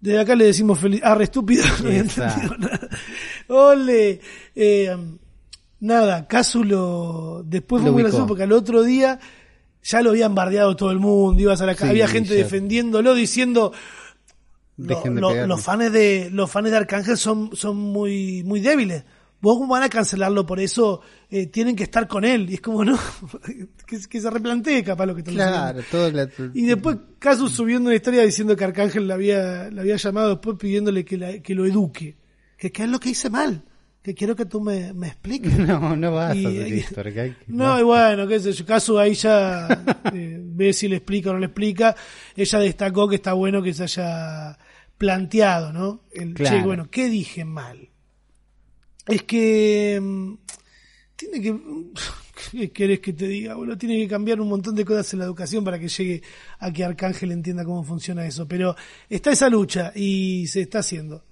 Desde acá le decimos feliz. Ah, re estúpido, <laughs> no había entendido nada. Ole, eh, nada, Cásulo, después fue Lo muy gracioso porque al otro día ya lo habían bardeado todo el mundo, ibas a la Sí, había gente ya. defendiéndolo, diciendo lo- de lo- los fans de los fans de Arcángel son, son muy, muy débiles. Vos cómo van a cancelarlo por eso, eh, tienen que estar con él. Y es como, <laughs> no, que, que se replantee capaz lo que están Claro, todo la- y después Casu subiendo una historia diciendo que Arcángel le había, le había llamado después pidiéndole que, la- que lo eduque. Que qué es lo que hice mal. Que quiero que tú me, me expliques. <laughs> No, no vas Y- a hacer esto. No, y bueno, qué sé yo, Casu ahí ya <laughs> eh, ve si le explica o no le explica. Ella destacó que está bueno que se haya planteado, ¿no? El, Claro. che, bueno, ¿qué dije mal? Es que mm, tiene que <laughs> ¿qué querés que te diga, boludo? Tiene que cambiar un montón de cosas en la educación para que llegue a que Arcángel entienda cómo funciona eso, pero está esa lucha y se está haciendo.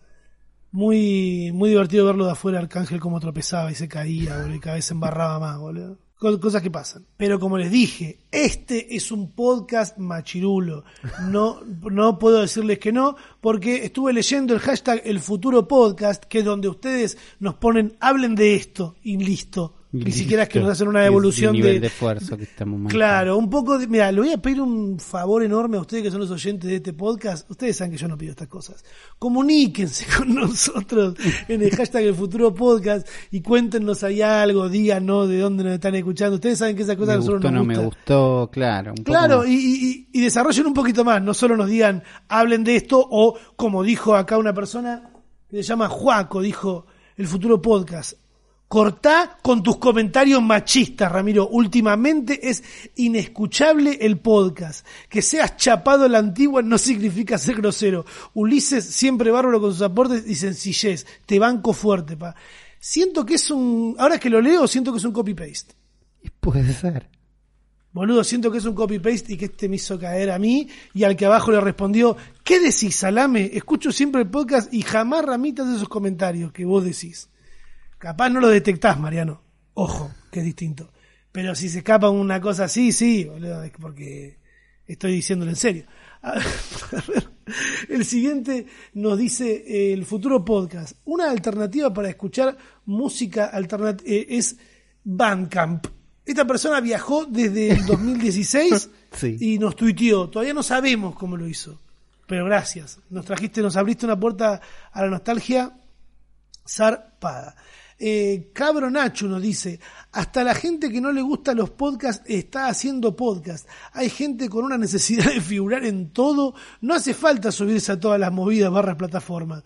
Muy, muy divertido verlo de afuera, Arcángel cómo tropezaba y se caía, boludo, y cada vez se embarraba más, boludo. Co- Cosas que pasan. Pero como les dije, este es un podcast machirulo. No, no puedo decirles que no, porque estuve leyendo el hashtag El Futuro Podcast, que es donde ustedes nos ponen, hablen de esto, y listo. Ni siquiera es que nos hacen una evolución el nivel de, de esfuerzo que estamos. Claro, un poco de. Mira, le voy a pedir un favor enorme a ustedes que son los oyentes de este podcast. Ustedes saben que yo no pido estas cosas. Comuníquense <laughs> con nosotros en el hashtag El Futuro Podcast y cuéntenos ahí algo, díganos de dónde nos están escuchando. Ustedes saben que esas cosas Me a nosotros gustó, nos no me gustó, claro. un Claro, y- y desarrollen un poquito más, no solo nos digan, hablen de esto, o como dijo acá una persona que se llama Juaco, dijo el futuro podcast. Cortá con tus comentarios machistas, Ramiro. Últimamente es inescuchable el podcast. Que seas chapado a la antigua no significa ser grosero. Ulises siempre bárbaro con sus aportes y sencillez. Te banco fuerte, pa. Siento que es un, ahora que lo leo, siento que es un copy-paste. Puede ser. Boludo, siento que es un copy-paste y que este me hizo caer a mí y al que abajo le respondió, ¿qué decís, Salame? Escucho siempre el podcast y jamás ramitas de esos comentarios que vos decís. Capaz no lo detectás, Mariano. Ojo, que es distinto. Pero si se escapa una cosa así, sí, boludo, es porque estoy diciéndolo en serio. <laughs> El siguiente nos dice eh, el futuro podcast. Una alternativa para escuchar música alternativa es Bandcamp. Esta persona viajó desde el <laughs> 2016 Sí. y nos tuiteó. Todavía no sabemos cómo lo hizo. Pero gracias. Nos trajiste, nos abriste una puerta a la nostalgia zarpada. Eh, Cabro Nacho nos dice, hasta la gente que no le gusta los podcasts está haciendo podcast. Hay gente con una necesidad de figurar en todo. No hace falta subirse a todas las movidas barras plataformas.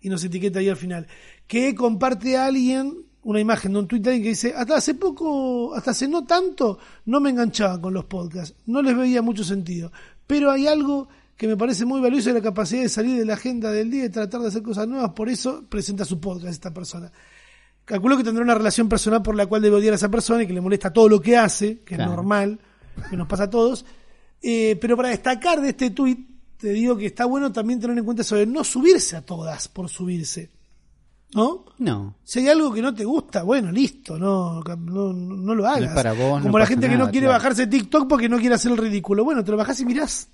Y nos etiqueta ahí al final. Que comparte a alguien una imagen de un alguien que dice, hasta hace poco, hasta hace no tanto, no me enganchaba con los podcasts. No les veía mucho sentido. Pero hay algo que me parece muy valioso la capacidad de salir de la agenda del día y tratar de hacer cosas nuevas. Por eso presenta su podcast esta persona. Calculo que tendrá una relación personal por la cual debe odiar a esa persona y que le molesta todo lo que hace, que Claro. es normal, que nos pasa a todos. Eh, pero para destacar de este tuit, te digo que está bueno también tener en cuenta eso de no subirse a todas por subirse. ¿No? No. Si hay algo que no te gusta, bueno, listo, no, no, no lo hagas. es para vos, no Como la gente que no quiere claro. bajarse TikTok porque no quiere hacer el ridículo. Bueno, te lo bajás y mirás.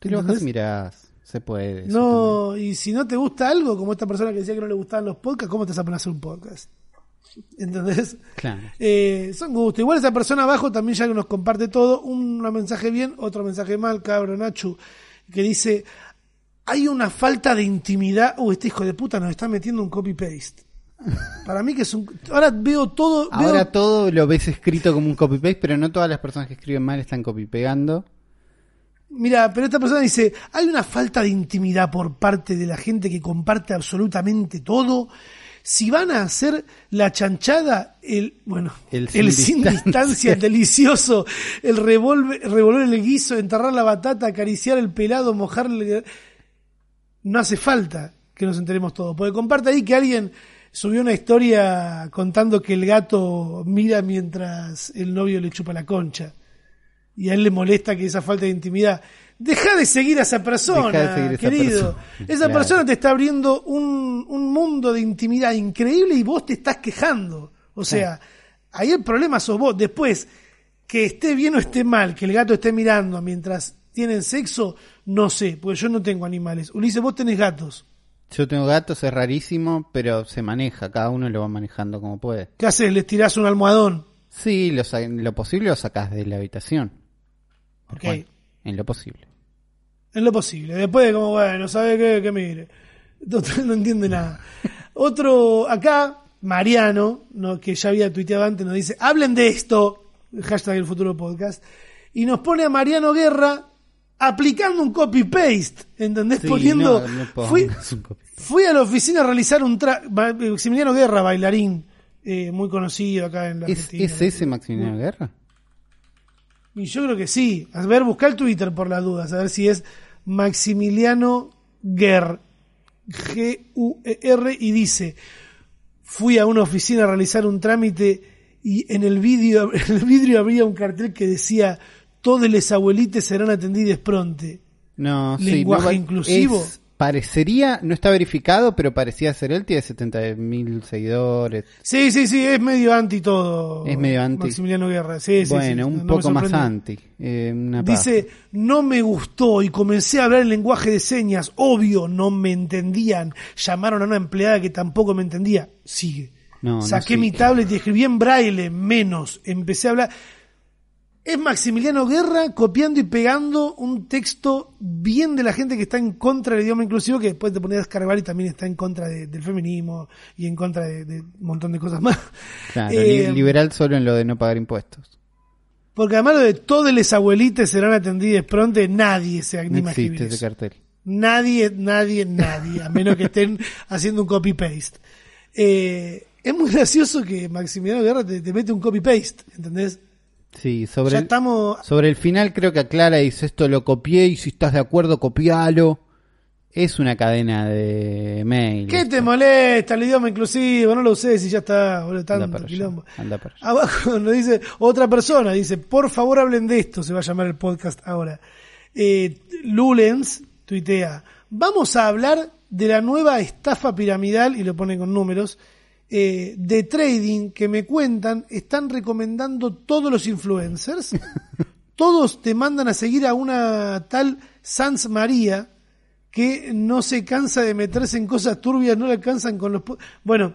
Te lo bajás y mirás. Se puede. No, y si no te gusta algo, como esta persona que decía que no le gustaban los podcasts, ¿cómo te vas a poner a hacer un podcast? ¿Entendés? Claro. Eh, son gustos. Igual esa persona abajo también ya nos comparte todo. Un mensaje bien, otro mensaje mal, cabro Nachu, que dice, hay una falta de intimidad. Uh, este hijo de puta nos está metiendo un copy-paste. <laughs> Para mí que es un... Ahora veo todo... veo- Ahora todo lo ves escrito como un copy-paste, pero no todas las personas que escriben mal están copy-pegando. Mira, pero esta persona dice, hay una falta de intimidad por parte de la gente que comparte absolutamente todo. Si van a hacer la chanchada, el, bueno, El el, sin sin distancia. distancia, el delicioso, el revolver, revolver el guiso, enterrar la batata, acariciar el pelado, mojarle, no hace falta que nos enteremos todo. Porque comparte ahí que alguien subió una historia contando que el gato mira mientras el novio le chupa la concha y a él le molesta que esa falta de intimidad. Deja de seguir a esa persona, de esa querido. persona. Esa Claro. persona te está abriendo un, un mundo de intimidad increíble y vos te estás quejando. O sea, ahí el problema sos vos. Después, que esté bien o esté mal, que el gato esté mirando mientras tienen sexo, no sé, porque yo no tengo animales. Ulises, vos tenés gatos. Yo tengo gatos, es rarísimo, pero se maneja. Cada uno lo va manejando como puede. ¿Qué haces? Les tirás un almohadón. Sí, lo, lo posible lo sacás de la habitación. Ok. bueno, en lo posible. En lo posible. Después, como, bueno, sabe qué, que mire. Total, no entiende nada. <laughs> Otro, acá, Mariano, ¿no? que ya había tuiteado antes, nos dice, hablen de esto, hashtag el futuro podcast, y nos pone a Mariano Guerra aplicando un copy-paste, ¿entendés? Sí, Poniendo, no, no fui, fui a la oficina a realizar un tra... Ma- Maximiliano Guerra, bailarín, eh, muy conocido acá en la ¿Es, Argentina. ¿Es ese Maximiliano Guerra? Y yo creo que sí. A ver, busca el Twitter por las dudas, a ver si es Maximiliano Guerr, G-U-E-R, y dice, fui a una oficina a realizar un trámite y en el vídeo, <laughs> en el vidrio había un cartel que decía, todos los abuelites serán atendidos pronte. No, sí. Lenguaje no va- inclusivo. es- parecería, no está verificado, pero parecía ser él. Tiene 70 mil seguidores. Sí, sí, sí, es medio anti todo. Es medio anti. Maximiliano Guerra, sí, sí. bueno, sí, un no poco más anti. Eh, una. Dice, no me gustó y comencé a hablar en lenguaje de señas. Obvio, no me entendían. Llamaron a una empleada que tampoco me entendía. Sigue. No, Saqué mi tablet y escribí en braille, menos. Empecé a hablar. Es Maximiliano Guerra copiando y pegando un texto bien de la gente que está en contra del idioma inclusivo, que después te a descargar y también está en contra de- del feminismo y en contra de, de un montón de cosas más. Claro, Eh, li- liberal solo en lo de no pagar impuestos. porque además lo de todos los abuelitos serán atendidos pronto, nadie se No anima a escribir existe ese eso. cartel. Nadie, nadie, nadie, a menos que estén <laughs> haciendo un copy-paste. Eh, es muy gracioso que Maximiliano Guerra te, te mete un copy-paste, ¿entendés? Sí, sobre ya el, estamos... sobre el final creo que aclara y dice esto lo copié y si estás de acuerdo copialo. Es una cadena de mail. ¿Qué esto. te molesta el idioma inclusivo? No lo uses y ya está, boludo, Anda tanto allá, anda para allá. Abajo <laughs> nos dice otra persona, dice, por favor hablen de esto, se va a llamar el podcast ahora. Eh, Lulens tuitea, vamos a hablar de la nueva estafa piramidal, y lo pone con números, eh, de trading que me cuentan, están recomendando todos los influencers. <laughs> todos te mandan a seguir a una tal Sans María que no se cansa de meterse en cosas turbias, no le alcanzan con los... Bueno,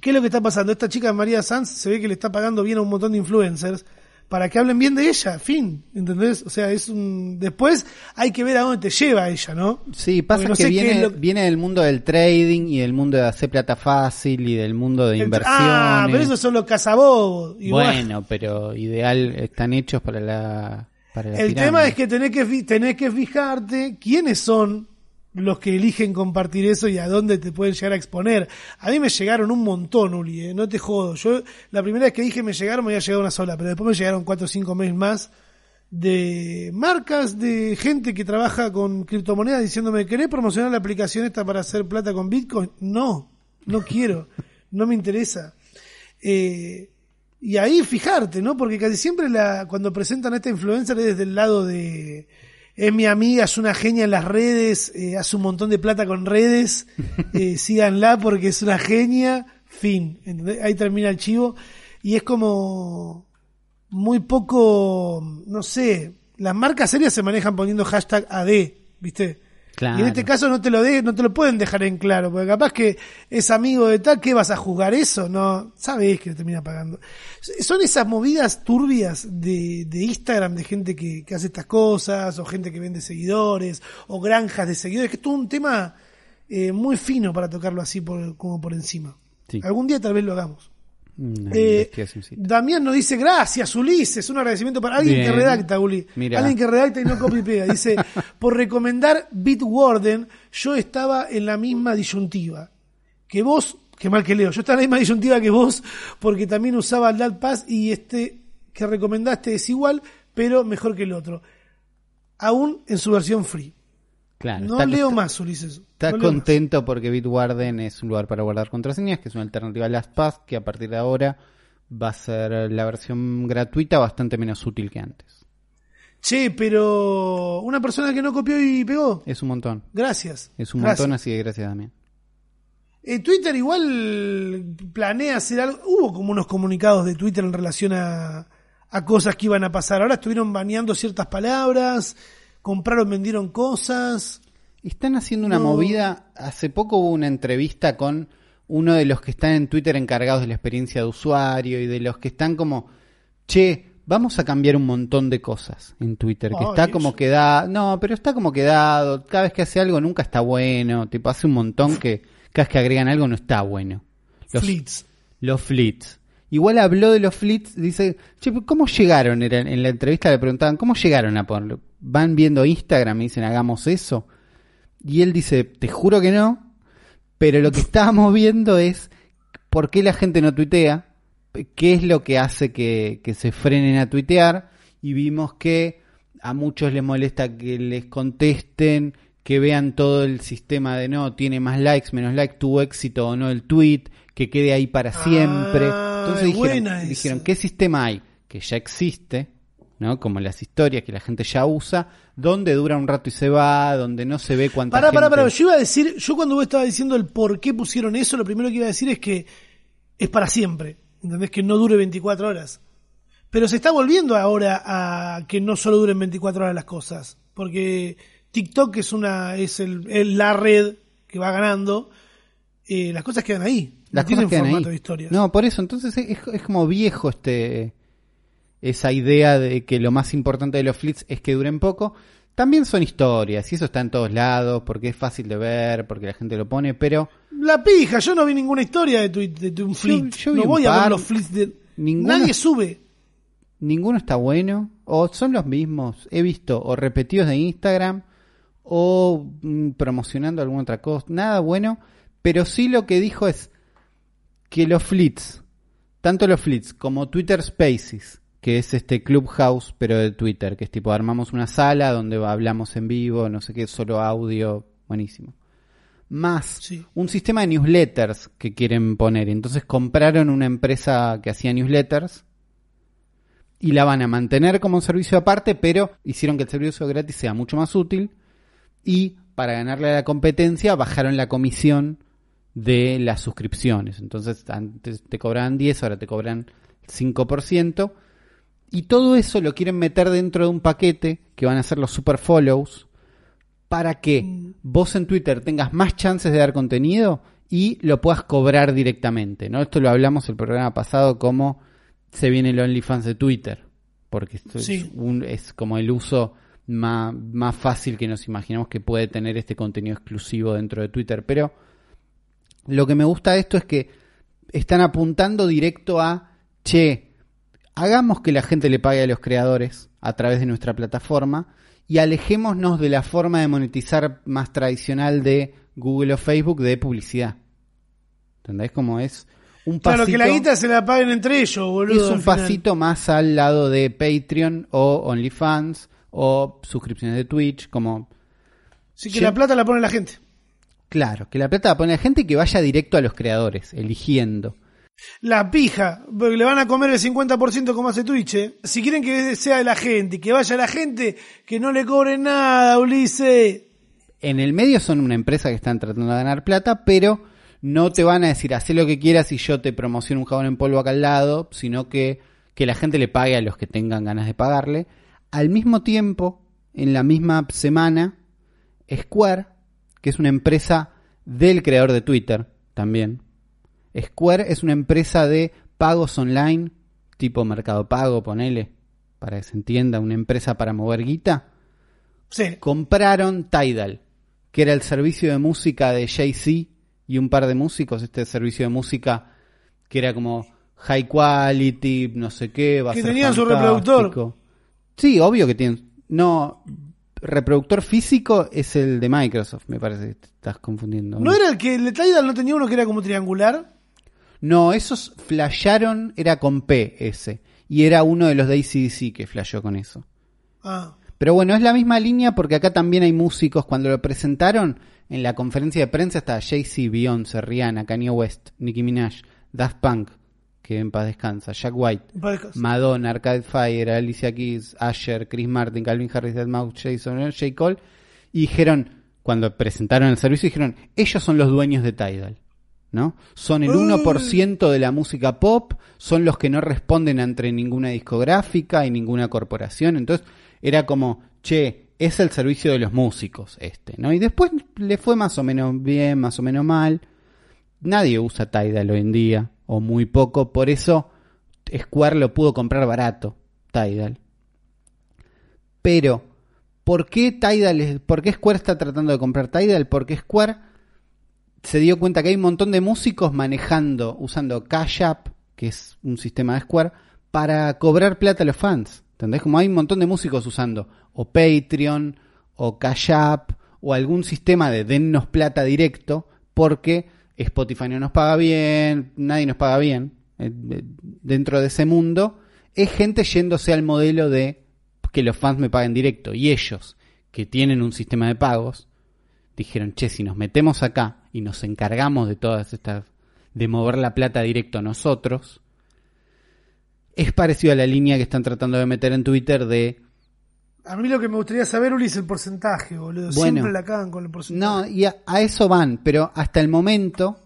¿Qué es lo que está pasando? Esta chica María Sanz se ve que le está pagando bien a un montón de influencers para que hablen bien de ella, fin, ¿entendés? O sea, es un... Después hay que ver a dónde te lleva ella, ¿no? Sí, pasa no que viene, lo- viene del mundo del trading y del mundo de hacer plata fácil y del mundo de inversiones. Ah, pero esos son los cazabobos. Bueno, pero ideal están hechos para la para la el pirámide. tema es que tenés que, tenés que fijarte quiénes son los que eligen compartir eso y a dónde te pueden llegar a exponer. A mí me llegaron un montón, Uli, eh, no te jodo. Yo la primera vez que dije me llegaron me había llegado una sola, pero después me llegaron cuatro o cinco mails más de marcas, de gente que trabaja con criptomonedas diciéndome, ¿querés promocionar la aplicación esta para hacer plata con Bitcoin? No, no quiero, no me interesa. Eh, y ahí fijarte, ¿no? Porque casi siempre la, cuando presentan a esta influencer es desde el lado de es mi amiga, es una genia en las redes, eh, hace un montón de plata con redes, <laughs> eh, síganla porque es una genia, fin, ¿entendés? ahí termina el chivo y es como muy poco, no sé, las marcas serias se manejan poniendo hashtag AD, ¿viste? Claro. Y en este caso no te lo de, no te lo pueden dejar en claro, porque capaz que es amigo de tal, ¿qué vas a jugar eso? No, sabes que lo termina pagando. Son esas movidas turbias de, de Instagram de gente que, que hace estas cosas, o gente que vende seguidores, o granjas de seguidores, que es todo un tema eh, muy fino para tocarlo así por, como por encima. Sí. Algún día tal vez lo hagamos. Eh. Damián nos dice gracias Ulises, un agradecimiento para alguien Bien. que redacta, Uli. Mirá. Alguien que redacta y no copia y pega. Dice, por recomendar Bitwarden, yo estaba en la misma disyuntiva. Que vos, qué mal que leo, yo estaba en la misma disyuntiva que vos, porque también usaba el Pass y este que recomendaste es igual, pero mejor que el otro. Aún en su versión free. Claro, No leo está- más, Ulises. Estás No leo más. contento porque Bitwarden es un lugar para guardar contraseñas, que es una alternativa a LastPass, que a partir de ahora va a ser la versión gratuita bastante menos útil que antes. Che, pero una persona que no copió y pegó. Es un montón. Gracias. Es un Gracias. montón, así que gracias también. Eh, Twitter igual planea hacer algo. Hubo como unos comunicados de Twitter en relación a, a cosas que iban a pasar. Ahora estuvieron baneando ciertas palabras, compraron, vendieron cosas. Están haciendo una No. movida. Hace poco hubo una entrevista con uno de los que están en Twitter encargados de la experiencia de usuario y de los que están como, che, vamos a cambiar un montón de cosas en Twitter, que está como quedado, no, pero está como quedado, cada vez que hace algo nunca está bueno, tipo hace un montón que cada vez que agregan algo no está bueno. Los, Fleets. los flits. Igual habló de los flits, dice, che, ¿cómo llegaron? Era- en la entrevista le preguntaban, ¿cómo llegaron a ponerlo? ¿Van viendo Instagram y dicen, hagamos eso? Y él dice, te juro que no, pero lo que estábamos <laughs> viendo es por qué la gente no tuitea, qué es lo que hace que, que se frenen a tuitear, y vimos que a muchos les molesta que les contesten, que vean todo el sistema de no, tiene más likes, menos likes, tuvo éxito o no el tweet, que quede ahí para siempre. Ah, Entonces buena dijeron, ¿qué sistema hay? Que ya existe, ¿no? Como las historias que la gente ya usa, donde dura un rato y se va, donde no se ve cuánta Pará, gente... pará, pará. Yo iba a decir, yo cuando vos estabas diciendo el por qué pusieron eso, lo primero que iba a decir es que es para siempre. ¿Entendés? Que no dure 24 horas. Pero se está volviendo ahora a que no solo duren 24 horas las cosas. Porque TikTok es una es el, el- la red que va ganando. eh, las cosas quedan ahí. No Las tienen cosas quedan formato ahí. de historias. No, por eso, entonces es, es como viejo este esa idea de que lo más importante de los flits es que duren poco. También son historias, y eso está en todos lados, porque es fácil de ver, porque la gente lo pone, pero La pija, yo no vi ninguna historia de tu, de tu fleet. yo no un voy a ver los fleets de. Ninguno- Nadie sube. ninguno está bueno, o son los mismos, he visto, o repetidos de Instagram, o mm, promocionando alguna otra cosa, nada bueno, pero sí lo que dijo es que los flits, tanto los flits como Twitter Spaces, que es este Clubhouse, pero de Twitter, que es tipo armamos una sala donde hablamos en vivo, no sé qué, solo audio, buenísimo. Más Sí. un sistema de newsletters que quieren poner. Entonces compraron una empresa que hacía newsletters y la van a mantener como un servicio aparte, pero hicieron que el servicio gratis sea mucho más útil y para ganarle a la competencia bajaron la comisión de las suscripciones. Entonces antes te cobraban 10, ahora te cobran 5%. Y todo eso lo quieren meter dentro de un paquete que van a ser los super follows para que vos en Twitter tengas más chances de dar contenido y lo puedas cobrar directamente, ¿no? Esto lo hablamos el programa pasado como se viene el OnlyFans de Twitter, porque esto es, un- es como el uso más, más fácil que nos imaginamos que puede tener este contenido exclusivo dentro de Twitter, pero lo que me gusta de esto es que están apuntando directo a, che, hagamos que la gente le pague a los creadores a través de nuestra plataforma y alejémonos de la forma de monetizar más tradicional de Google o Facebook de publicidad. ¿Entendés? Como es un pasito, Claro, que la guita se la paguen entre ellos, boludo. es un pasito más al lado de Patreon o OnlyFans o suscripciones de Twitch, como Así que Sí. la plata la pone la gente. Claro, que la plata la pone la gente que vaya directo a los creadores, eligiendo. La pija, porque le van a comer el 50% como hace Twitch. ¿eh? Si quieren que sea de la gente, y que vaya la gente, que no le cobren nada, Ulises. En el medio son una empresa que están tratando de ganar plata, pero no te van a decir, haz lo que quieras y yo te promociono un jabón en polvo acá al lado, sino que, que la gente le pague a los que tengan ganas de pagarle. Al mismo tiempo, en la misma semana, Square, que es una empresa del creador de Twitter también. Square es una empresa de pagos online, tipo Mercado Pago, ponele, para que se entienda, una empresa para mover guita Sí. compraron Tidal, que era el servicio de música de Jay-Z y un par de músicos, este servicio de música que era como high quality, no sé qué, va a Que ser tenían su reproductor. Sí, obvio que tienen. No, reproductor físico es el de Microsoft, me parece que te estás confundiendo. ¿No era el que el de Tidal no tenía uno que era como triangular? No, esos flasharon, era con P ese, y era uno de los de ACDC que flashó con eso. Ah. Pero bueno, es la misma línea porque acá también hay músicos. Cuando lo presentaron en la conferencia de prensa estaba Jay-Z, Beyoncé, Rihanna, Kanye West, Nicki Minaj, Daft Punk, que en paz descansa, Jack White. Madonna, Arcade Fire, Alicia Keys, Asher, Chris Martin, Calvin Harris, Deadmau5, Jason, J. Cole. Y dijeron, cuando presentaron el servicio, dijeron, ellos son los dueños de Tidal. ¿No? Son el Uy. 1% de la música pop, son los que no responden ante ninguna discográfica y ninguna corporación. Entonces, era como, che, es el servicio de los músicos este, ¿no? Y después le fue más o menos bien, más o menos mal. Nadie usa Tidal hoy en día, o muy poco, por eso Square lo pudo comprar barato, Tidal. Pero, ¿por qué Tidal, es- por qué Square está tratando de comprar Tidal? Porque Square se dio cuenta que hay un montón de músicos manejando, usando Cash App, que es un sistema de Square, para cobrar plata a los fans. ¿Entendés? Como hay un montón de músicos usando o Patreon, o Cash App, o algún sistema de dennos plata directo, porque Spotify no nos paga bien, nadie nos paga bien eh, dentro de ese mundo. Es gente yéndose al modelo de que los fans me paguen directo. Y ellos, que tienen un sistema de pagos, dijeron, che, si nos metemos acá y nos encargamos de todas estas, de mover la plata directo a nosotros, es parecido a la línea que están tratando de meter en Twitter de, A mí lo que me gustaría saber, Uli, es el porcentaje, boludo. Bueno. Siempre la cagan con el porcentaje. no, y a, a eso van, pero hasta el momento,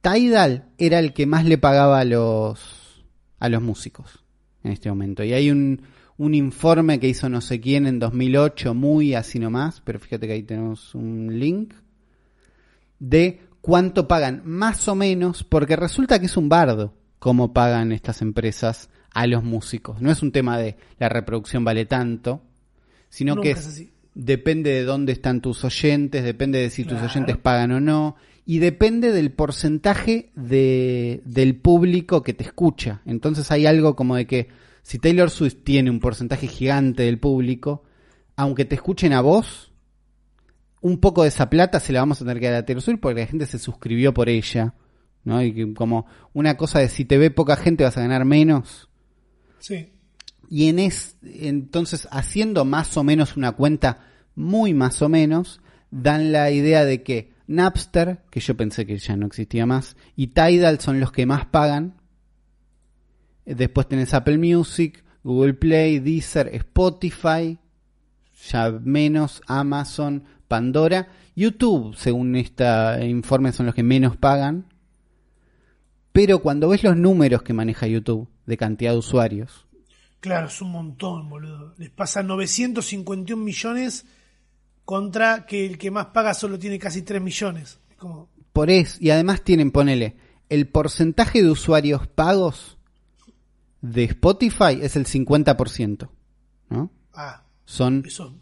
Tidal era el que más le pagaba a los, a los músicos en este momento. Y hay un, un informe que hizo no sé quién en 2008, muy así nomás, pero fíjate que ahí tenemos un link, de cuánto pagan, más o menos, porque resulta que es un bardo cómo pagan estas empresas a los músicos. No es un tema de la reproducción vale tanto, sino Nunca que es depende de dónde están tus oyentes, depende de si tus oyentes pagan o no, y depende del porcentaje de, del público que te escucha. Entonces hay algo como de que si Taylor Swift tiene un porcentaje gigante del público, aunque te escuchen a vos, un poco de esa plata se la vamos a tener que dar a Taylor Swift porque la gente se suscribió por ella. ¿no? Y que como una cosa de si te ve poca gente vas a ganar menos. Sí. Y en es, entonces, haciendo más o menos una cuenta muy más o menos, dan la idea de que Napster, que yo pensé que ya no existía más, y Tidal son los que más pagan. Después tenés Apple Music, Google Play, Deezer, Spotify, ya menos, Amazon, Pandora, YouTube, según este informe, son los que menos pagan. Pero cuando ves los números que maneja YouTube de cantidad de usuarios, Claro, es un montón, boludo. Les pasa 951 millones contra que el que más paga solo tiene casi 3 millones. Es como, Por eso, y además tienen, ponele, el porcentaje de usuarios pagos de Spotify es el 50%, ¿no? Ah, Son eso.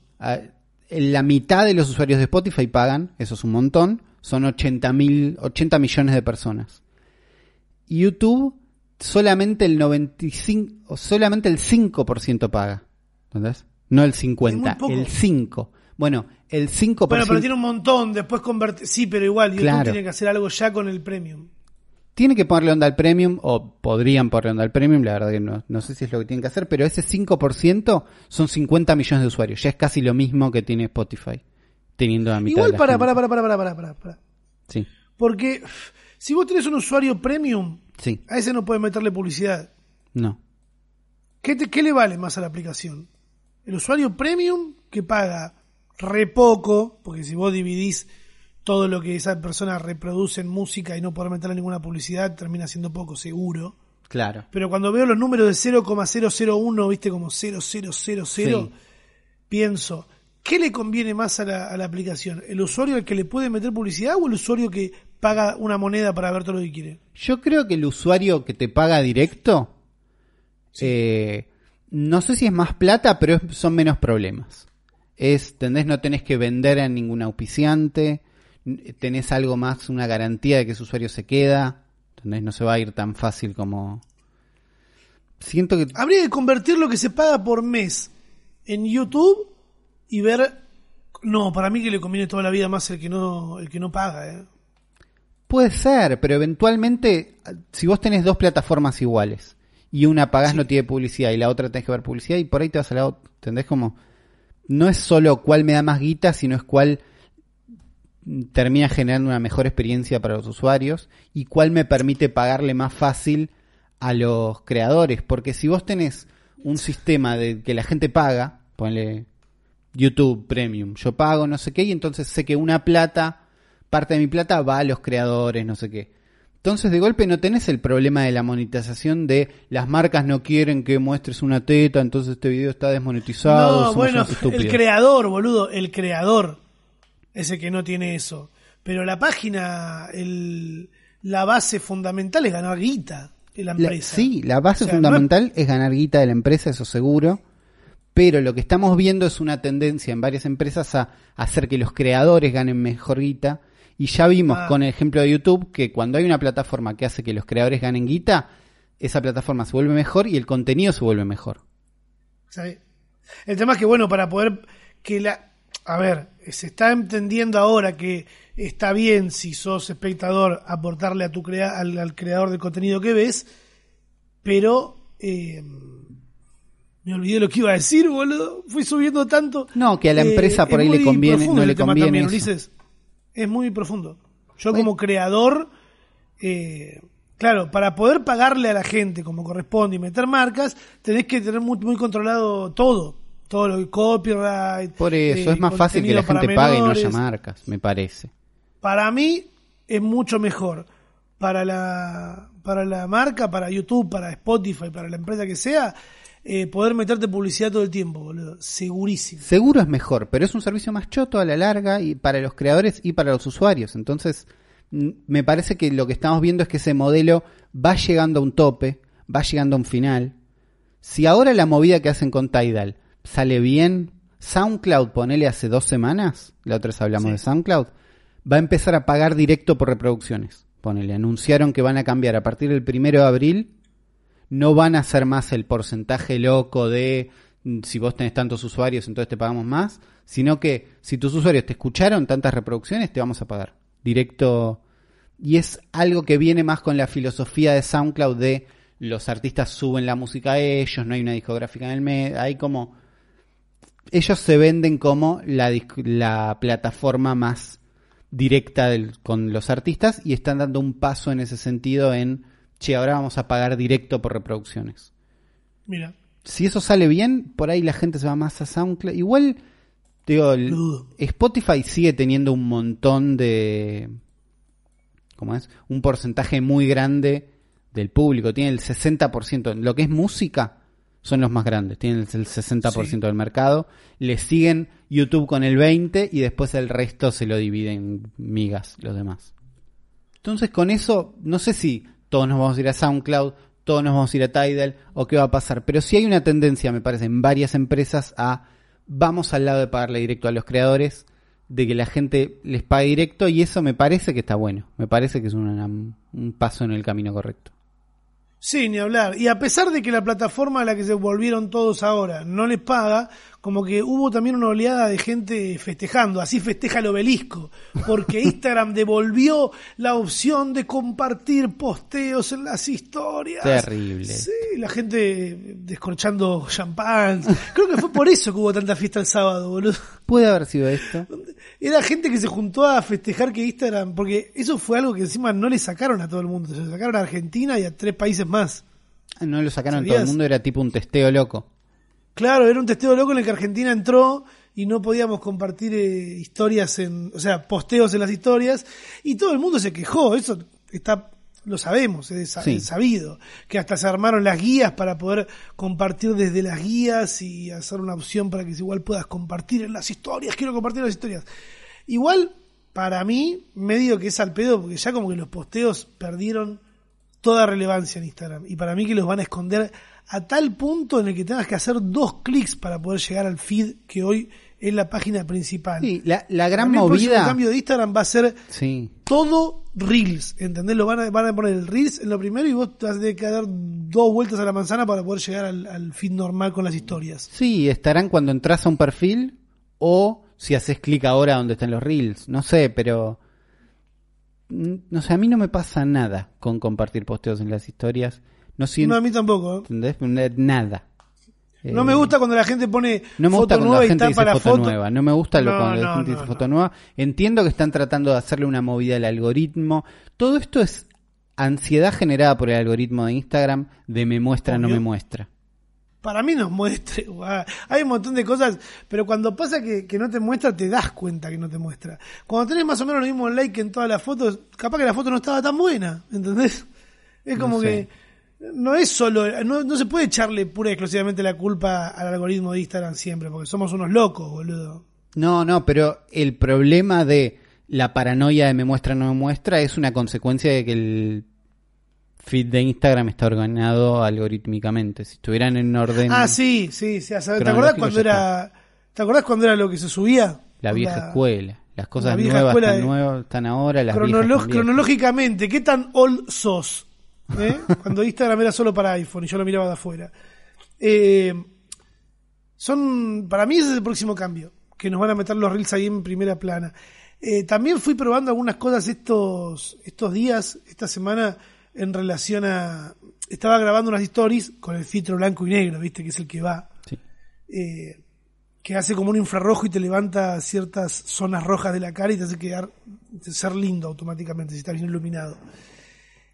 la mitad de los usuarios de Spotify pagan, eso es un montón, son 80, mil, 80 millones de personas. YouTube solamente el 95, o solamente el 5% paga. ¿Entendés? No el 50, Es muy poco. el 5. Bueno, el 5%. Bueno, pero tiene un montón, después converte... Sí, pero igual, YouTube Claro. tiene que hacer algo ya con el premium. Tiene que ponerle onda al premium, o podrían ponerle onda al premium, la verdad que no, no sé si es lo que tienen que hacer, pero ese 5% son 50 millones de usuarios. Ya es casi lo mismo que tiene Spotify, teniendo la mitad Igual de la para, gente. para, para, para, para, para, para, para. Sí, Porque si vos tenés un usuario premium, sí, a ese no puedes meterle publicidad. no. ¿Qué, te- qué le vale más a la aplicación? El usuario premium que paga re poco, porque si vos dividís todo lo que esa persona reproduce en música y no poder meterle ninguna publicidad, termina siendo poco, seguro. Claro. Pero cuando veo los números de 0,001, viste, como 0000, Sí. pienso, ¿qué le conviene más a la, a la aplicación? ¿El usuario al que le puede meter publicidad o el usuario que paga una moneda para ver todo lo que quiere? Yo creo que el usuario que te paga directo, eh, no sé si es más plata, pero son menos problemas. Es, ¿entendés? No tenés que vender a ningún auspiciante, tenés algo más, una garantía de que ese usuario se queda, ¿entendés? No se va a ir tan fácil como... Siento que... Habría que convertir lo que se paga por mes en YouTube y ver... No, para mí que le conviene toda la vida más el que no, el que no paga, ¿eh? Puede ser, pero eventualmente, si vos tenés dos plataformas iguales y una pagás Sí. no tiene publicidad y la otra tenés que ver publicidad y por ahí te vas a la otra, ¿entendés? Como, no es solo cuál me da más guita, sino es cuál termina generando una mejor experiencia para los usuarios y cuál me permite pagarle más fácil a los creadores. Porque si vos tenés un sistema de que la gente paga, ponle YouTube Premium, yo pago no sé qué y entonces sé que una plata, parte de mi plata va a los creadores, no sé qué. Entonces de golpe no tenés el problema de la monetización de las marcas no quieren que muestres una teta, entonces este video está desmonetizado. No, bueno, el creador, boludo, el creador es el que no tiene eso. Pero la página, el, la base fundamental es ganar guita en la La- empresa. sí, la base O sea, fundamental es ganar guita de la empresa, eso seguro. Pero lo que estamos viendo es una tendencia en varias empresas a hacer que los creadores ganen mejor guita. Y ya vimos Ah. con el ejemplo de YouTube que cuando hay una plataforma que hace que los creadores ganen guita, esa plataforma se vuelve mejor y el contenido se vuelve mejor. El tema es que, bueno, para poder que la... A ver, se está entendiendo ahora que está bien si sos espectador aportarle a tu crea al, al creador de contenido que ves, pero eh, me olvidé lo que iba a decir, boludo. Fui subiendo tanto. No, que a la Eh, empresa por es ahí le conviene, no le conviene también, eso. Es muy profundo. Yo como creador, eh, claro, para poder pagarle a la gente como corresponde y meter marcas, tenés que tener muy, muy controlado todo. Todo lo que copyright. Por eso eh, es más fácil que la gente pague y no haya marcas, me parece. Para mí es mucho mejor para la para la marca, para YouTube, para Spotify, para la empresa que sea, eh, poder meterte publicidad todo el tiempo, boludo. Segurísimo. Seguro es mejor, pero es un servicio más choto a la larga y para los creadores y para los usuarios. Entonces, mm, me parece que lo que estamos viendo es que ese modelo va llegando a un tope, va llegando a un final. Si ahora la movida que hacen con Tidal sale bien, SoundCloud, ponele hace dos semanas, la otra vez hablamos Sí. de SoundCloud, va a empezar a pagar directo por reproducciones. Ponele, anunciaron que van a cambiar a partir del primero de abril no van a hacer más el porcentaje loco de mm, si vos tenés tantos usuarios, entonces te pagamos más, sino que si tus usuarios te escucharon tantas reproducciones, te vamos a pagar directo. Y es algo que viene más con la filosofía de SoundCloud de los artistas suben la música a ellos, no hay una discográfica en el medio, hay como... Ellos se venden como la, plataforma más directa con los artistas y están dando un paso en ese sentido en, che, ahora vamos a pagar directo por reproducciones. Mira, Si eso sale bien, por ahí la gente se va más a SoundCloud. Igual, digo, el-. Spotify sigue teniendo un montón de... ¿Cómo es? Un porcentaje muy grande del público. Tiene el 60%. Lo que es música son los más grandes. Tienen el 60% Sí. del mercado. Le siguen YouTube con el 20% y después el resto se lo dividen en migas los demás. Entonces con eso, no sé si todos nos vamos a ir a SoundCloud, todos nos vamos a ir a Tidal o qué va a pasar, pero sí hay una tendencia, me parece, en varias empresas a vamos al lado de pagarle directo a los creadores, de que la gente les pague directo y eso me parece que está bueno, me parece que es un paso en el camino correcto. Sí, ni hablar. Y a pesar de que la plataforma a la que se volvieron todos ahora no les paga, como que hubo también una oleada de gente festejando, así festeja el obelisco, porque <laughs> Instagram devolvió la opción de compartir posteos en las historias. Terrible. Sí, la gente descorchando champán. Creo que fue por eso que hubo tanta fiesta el sábado, boludo. Puede haber sido esto. Era gente que se juntó a festejar que Instagram, porque eso fue algo que encima no le sacaron a todo el mundo, se lo sacaron a Argentina y a tres países más. No lo sacaron ¿Sabías? todo el mundo, era tipo un testeo loco. Claro, era un testeo loco en el que Argentina entró y no podíamos compartir eh, historias en, o sea, posteos en las historias y todo el mundo se quejó, eso está lo sabemos, es Sí. sabido, que hasta se armaron las guías para poder compartir desde las guías y hacer una opción para que igual puedas compartir en las historias, quiero compartir en las historias. Igual, para mí, medio que es al pedo, porque ya como que los posteos perdieron toda relevancia en Instagram. Y para mí que los van a esconder a tal punto en el que tengas que hacer dos clics para poder llegar al feed que hoy es la página principal. Sí, la, la gran mí el movida. cambio de Instagram va a ser Sí. todo Reels, ¿entendés? Lo van a, van a poner el Reels en lo primero y vos te vas a tener que dar dos vueltas a la manzana para poder llegar al, al feed normal con las historias. Sí, estarán cuando entras a un perfil o si haces clic ahora donde están los reels. No sé, pero. mm, No sé, a mí no me pasa nada con compartir posteos en las historias. No siento. No, a mí tampoco. ¿eh? ¿entendés? Nada. No Eh, me gusta cuando la gente pone No me gusta foto cuando nueva la y gente dice tapa la foto, foto. nueva. No me gusta lo No, cuando la gente dice foto nueva. Entiendo que están tratando de hacerle una movida al algoritmo. Todo esto es ansiedad generada por el algoritmo de Instagram de me muestra, no me muestra. Para mí nos muestre. guau. Hay un montón de cosas, pero cuando pasa que, que no te muestra, te das cuenta que no te muestra. Cuando tenés más o menos lo mismo like en todas las fotos, capaz que la foto no estaba tan buena, ¿entendés? Es como sé. que no es solo, no, no se puede echarle pura y exclusivamente la culpa al algoritmo de Instagram siempre, porque somos unos locos, boludo. No, no, pero el problema de la paranoia de me muestra, no me muestra es una consecuencia de que el feed de Instagram está ordenado algorítmicamente. Si estuvieran en orden, Ah, sí, sí, sí. ¿Te acordás cuando era, te acordás cuando era lo que se subía? la vieja escuela. Las cosas la nuevas están, de- nuevas, están ahora, las viejas. cronológicamente, ¿qué tan old sos? ¿Eh? Cuando Instagram era solo para iPhone y yo lo miraba de afuera. Eh, son, para mí ese es el próximo cambio, que nos van a meter los reels ahí en primera plana. Eh, también fui probando algunas cosas estos, estos días, esta semana, en relación a... Estaba grabando unas stories con el filtro blanco y negro, viste, que es el que va Sí. eh, que hace como un infrarrojo y te levanta ciertas zonas rojas de la cara y te hace quedar ser lindo automáticamente si está bien iluminado.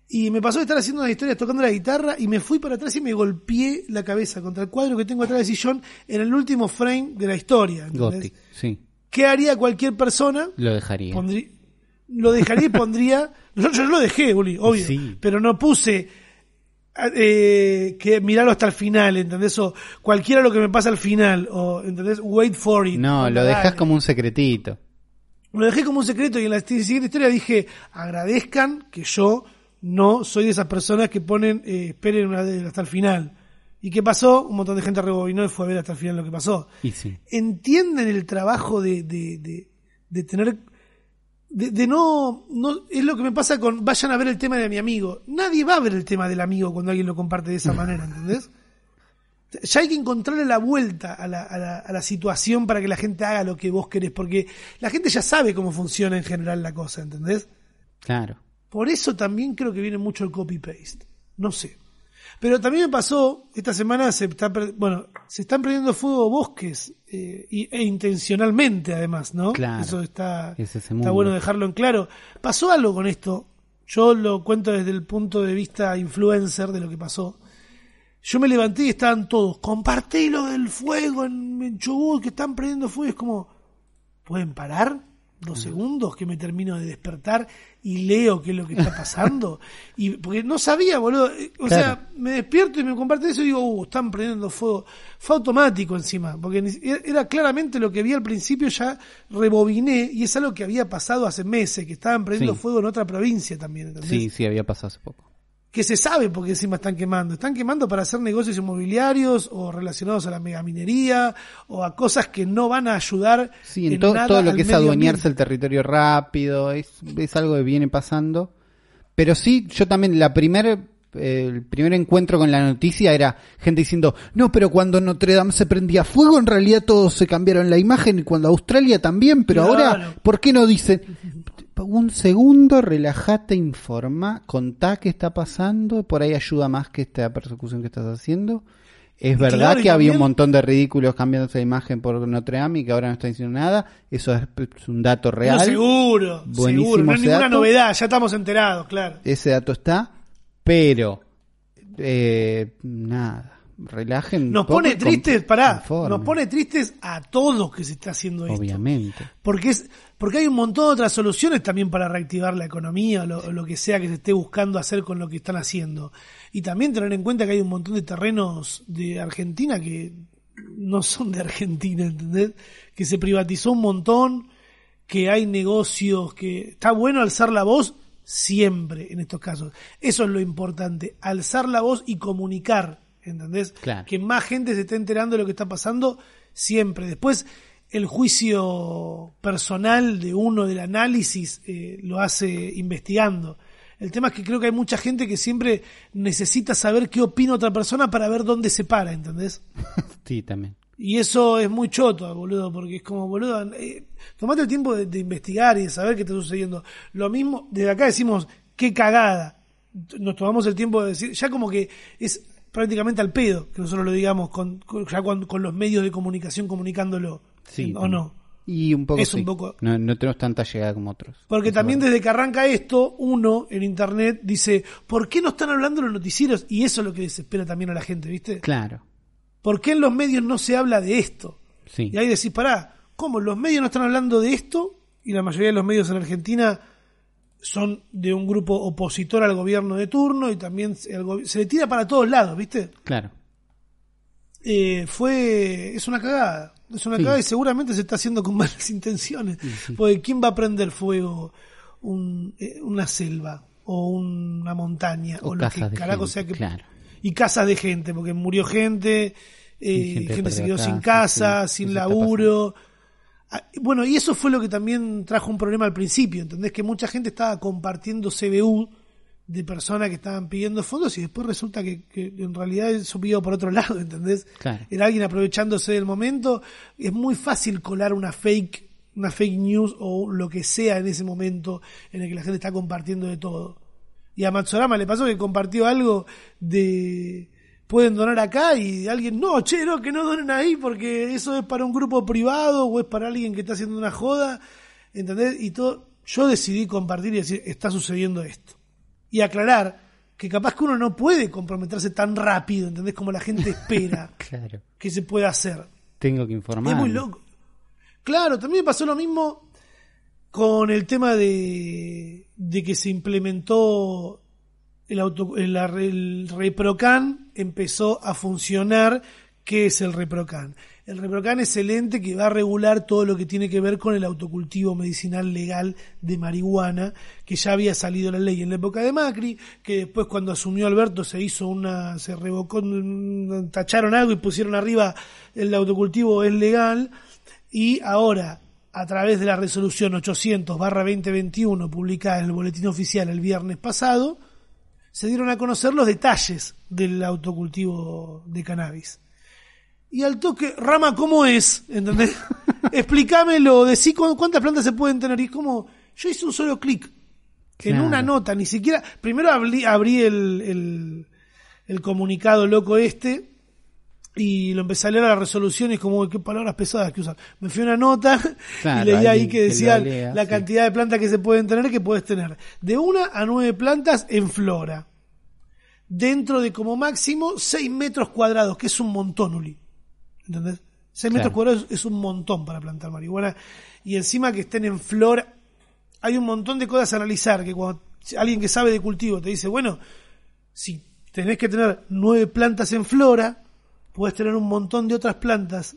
Y me pasó de estar haciendo unas historias tocando la guitarra y me fui para atrás y me golpeé la cabeza contra el cuadro que tengo atrás del sillón en el último frame de la historia. Gothic, sí. ¿Qué haría cualquier persona? Lo dejaría. Lo dejaría y pondría. <laughs> Yo, yo lo dejé, Uli, obvio. Sí. Pero no puse eh, que mirarlo hasta el final, ¿entendés? O cualquiera lo que me pasa al final, o ¿entendés? Wait for it. No, lo dejas como un secretito. Lo dejé como un secreto y en la siguiente historia dije, agradezcan que yo no soy de esas personas que ponen, eh, esperen una hasta el final. ¿Y qué pasó? Un montón de gente rebobinó y fue a ver hasta el final lo que pasó. Y sí. entienden el trabajo de, de, de, de tener de, de no, no es lo que me pasa con vayan a ver el tema de mi amigo nadie va a ver el tema del amigo cuando alguien lo comparte de esa <laughs> manera ¿entendés? ya hay que encontrarle la vuelta a la, a, la, a la situación para que la gente haga lo que vos querés porque la gente ya sabe cómo funciona en general la cosa ¿entendés? Claro. Por eso también creo que viene mucho el copy-paste. No sé. Pero también me pasó, esta semana se está, bueno, se están prendiendo fuego bosques, eh, y- e intencionalmente además, ¿no? Claro. Eso está, Es está bueno dejarlo en claro. Pasó algo con esto. Yo lo cuento desde el punto de vista influencer de lo que pasó. Yo me levanté y estaban todos, compartí lo del fuego en, en Chubut, que están prendiendo fuego. Es como, ¿pueden parar? Dos segundos que me termino de despertar y leo qué es lo que está <laughs> pasando. y Porque no sabía, boludo. Eh, O Claro. sea, me despierto y me comparte eso y digo, uh, están prendiendo fuego. Fue automático encima, porque ni- era claramente lo que vi al principio, ya rebobiné y es algo que había pasado hace meses, que estaban prendiendo Sí. fuego en otra provincia también. ¿entendés? Sí, sí, había pasado hace poco. Que se sabe porque encima están quemando. Están quemando para hacer negocios inmobiliarios o relacionados a la megaminería o a cosas que no van a ayudar Sí, en, en to- nada todo lo que es adueñarse ambiente. el territorio rápido, es, es algo que viene pasando. Pero sí, yo también, la primer, eh, el primer encuentro con la noticia era gente diciendo, no, pero cuando Notre Dame se prendía fuego, en realidad todos se cambiaron la imagen y cuando Australia también, pero Claro. ahora, ¿por qué no dicen? <laughs> Un segundo, relajate, informa, contá qué está pasando, por ahí ayuda más que esta persecución que estás haciendo. Es verdad claro, que había un montón de ridículos cambiándose la imagen por Notre Dame y que ahora no está diciendo nada. Eso es, es un dato real. No, seguro, Buenísimo seguro. No ese ninguna dato. novedad, ya estamos enterados, claro. Ese dato está, pero eh, nada. Relajen. Nos pone tristes, pará, nos pone tristes a todos que se está haciendo esto. Obviamente. Porque es porque hay un montón de otras soluciones también para reactivar la economía o lo, o lo que sea que se esté buscando hacer con lo que están haciendo. Y también tener en cuenta que hay un montón de terrenos de Argentina que no son de Argentina, ¿entendés? Que se privatizó un montón, que hay negocios, que está bueno alzar la voz siempre en estos casos. Eso es lo importante, alzar la voz y comunicar, ¿entendés? Claro. Que más gente se esté enterando de lo que está pasando siempre. Después, el juicio personal de uno del análisis eh, lo hace investigando. El tema es que creo que hay mucha gente que siempre necesita saber qué opina otra persona para ver dónde se para, ¿entendés? <laughs> Sí, también. Y eso es muy choto, boludo, porque es como, boludo, eh, tomate el tiempo de, de investigar y de saber qué está sucediendo. Lo mismo, desde acá decimos, qué cagada. Nos tomamos el tiempo de decir, ya como que es prácticamente al pedo que nosotros lo digamos, con, con- ya con, con los medios de comunicación comunicándolo. Sí, ¿O no? Y un poco Es un poco- No, no tenemos tanta llegada como otros. Porque Eso también desde que arranca esto, uno en internet dice, ¿por qué no están hablando los noticieros? Y eso es lo que desespera también a la gente, ¿viste? Claro. ¿Por qué en los medios no se habla de esto? Sí. Y ahí decís, pará, ¿cómo? Los medios no están hablando de esto y la mayoría de los medios en Argentina son de un grupo opositor al gobierno de turno y también se, se le tira para todos lados, ¿viste? Claro. Eh, fue, es una cagada, es una Sí. cagada y seguramente se está haciendo con <laughs> malas intenciones, porque ¿quién va a prender fuego un, eh, una selva o una montaña o, O lo que carajo gente, sea que claro. y casas de gente, porque murió gente, eh, gente gente, se quedó sin casa, sin laburo. Ah, Bueno, y eso fue lo que también trajo un problema al principio, ¿entendés? Que mucha gente estaba compartiendo CBU de personas que estaban pidiendo fondos y después resulta que, que en realidad eso pidió por otro lado, <laughs> ¿entendés? Claro. Era alguien aprovechándose del momento. Es muy fácil colar una fake, una fake news o lo que sea en ese momento en el que la gente está compartiendo de todo. Y a Matsorama le pasó que compartió algo de pueden donar acá y alguien, no, che, no, que no donen ahí porque eso es para un grupo privado o es para alguien que está haciendo una joda, ¿entendés? Y todo, yo decidí compartir y decir, está sucediendo esto. Y aclarar que capaz que uno no puede comprometerse tan rápido, ¿entendés? Como la gente espera <laughs> Claro. que se pueda hacer. Tengo que informar. Es muy loco. Claro, también pasó lo mismo con el tema de, de que se implementó el, auto, el, el ReproCan, empezó a funcionar. ¿Qué es el ReproCan? El ReproCan es el ente que va a regular todo lo que tiene que ver con el autocultivo medicinal legal de marihuana, que ya había salido la ley en la época de Macri, que después cuando asumió Alberto se hizo una, se revocó, mm, tacharon algo y pusieron arriba el autocultivo es legal, y ahora a través de la resolución 800 2021 publicada en el boletín oficial el viernes pasado, se dieron a conocer los detalles del autocultivo de cannabis. Y al toque, Rama, ¿cómo es? ¿Entendés? <laughs> Explícamelo, decí cu- cuántas plantas se pueden tener. Y es como, yo hice un solo clic. En una nota, ni siquiera. Primero abrí, abrí el, el, el comunicado loco este y lo empecé a leer a la resolución y es como, qué palabras pesadas que usan. Me fui a una nota <laughs> Claro, y leí ahí que decía lea, la sí. cantidad de plantas que se pueden tener que puedes tener. De una a nueve plantas en flora. Dentro de como máximo 6 metros cuadrados, que es un montón, Uli. ¿Entendés? 6 metros Claro. cuadrados es un montón para plantar marihuana. Y encima que estén en flor, hay un montón de cosas a analizar. Que cuando alguien que sabe de cultivo te dice, bueno, si tenés que tener nueve plantas en flora, puedes tener un montón de otras plantas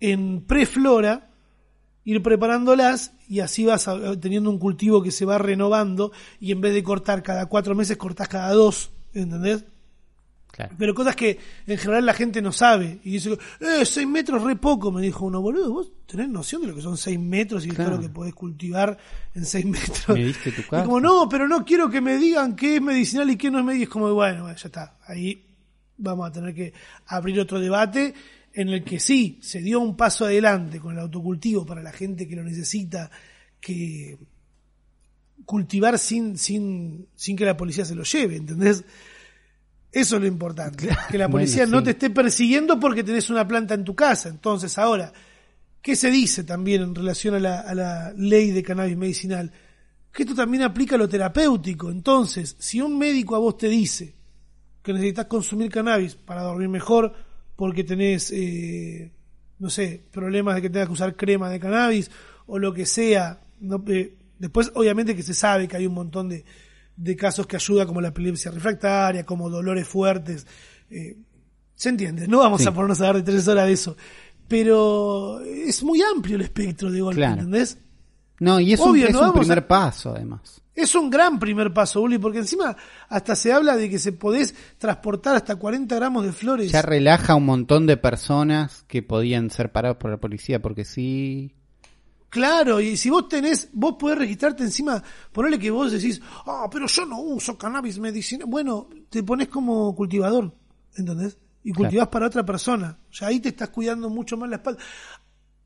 en preflora, ir preparándolas y así vas a- teniendo un cultivo que se va renovando y en vez de cortar cada cuatro meses, cortás cada dos, ¿entendés? Claro. Pero cosas que en general la gente no sabe. Y dice, eh, seis metros re poco, me dijo uno, boludo, vos tenés noción de lo que son seis metros y de Claro. todo lo que podés cultivar en seis <laughs> metros. Me diste tu Y como, no, pero no quiero que me digan qué es medicinal y qué no es medicinal. Es como, bueno, bueno, ya está. Ahí vamos a tener que abrir otro debate en el que sí, se dio un paso adelante con el autocultivo para la gente que lo necesita, que cultivar sin, sin, sin que la policía se lo lleve, ¿entendés? Eso es lo importante. Que la policía Bueno, no sí. te esté persiguiendo porque tenés una planta en tu casa. Entonces, ahora, ¿qué se dice también en relación a la, a la ley de cannabis medicinal? Que esto también aplica a lo terapéutico. Entonces, si un médico a vos te dice que necesitas consumir cannabis para dormir mejor porque tenés, eh, no sé, problemas de que tengas que usar crema de cannabis o lo que sea. no, eh, después, obviamente que se sabe que hay un montón de, de casos que ayuda como la epilepsia refractaria, como dolores fuertes. eh, se entiende, no vamos Sí. a ponernos a dar de tres horas de eso. Pero es muy amplio el espectro de golpe, Claro. ¿entendés? No, y es Obvio, un, es no un primer a- paso, además. Es un gran primer paso, Uli, porque encima hasta se habla de que se podés transportar hasta 40 gramos de flores. Ya relaja a un montón de personas que podían ser parados por la policía, porque sí. Claro, y si vos tenés, vos podés registrarte encima, ponerle que vos decís, ah, pero yo no uso cannabis medicinal. Bueno, te pones como cultivador, ¿entendés? Y Claro. cultivás para otra persona. O sea, ahí te estás cuidando mucho más la espalda.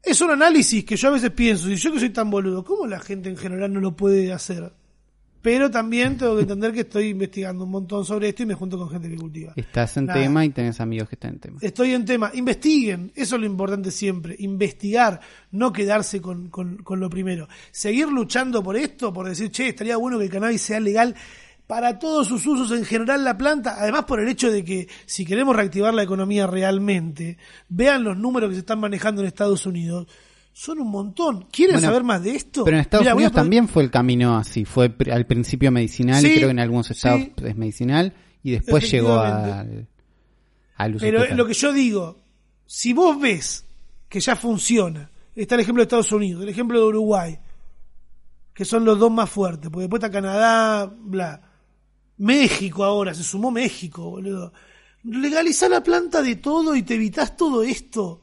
Es un análisis que yo a veces pienso, y yo que soy tan boludo, ¿cómo la gente en general no lo puede hacer? Pero también tengo que entender que estoy investigando un montón sobre esto y me junto con gente que cultiva. Estás en Nada. tema y tenés amigos que están en tema. Estoy en tema. Investiguen, eso es lo importante siempre. Investigar, no quedarse con, con- con lo primero. Seguir luchando por esto, por decir, che, estaría bueno que el cannabis sea legal para todos sus usos en general la planta. Además, por el hecho de que si queremos reactivar la economía realmente, vean los números que se están manejando en Estados Unidos. Son un montón. ¿Quieren Bueno, saber más de esto? Pero en Estados Unidos poner- también fue el camino así. Fue al principio medicinal y Sí, creo que en algunos estados sí. es medicinal y después llegó al, al uso Pero total. lo que yo digo, si vos ves que ya funciona, está el ejemplo de Estados Unidos, el ejemplo de Uruguay, que son los dos más fuertes, porque después está Canadá, bla. México ahora, se sumó México, boludo. Legaliza la planta de todo y te evitas todo esto.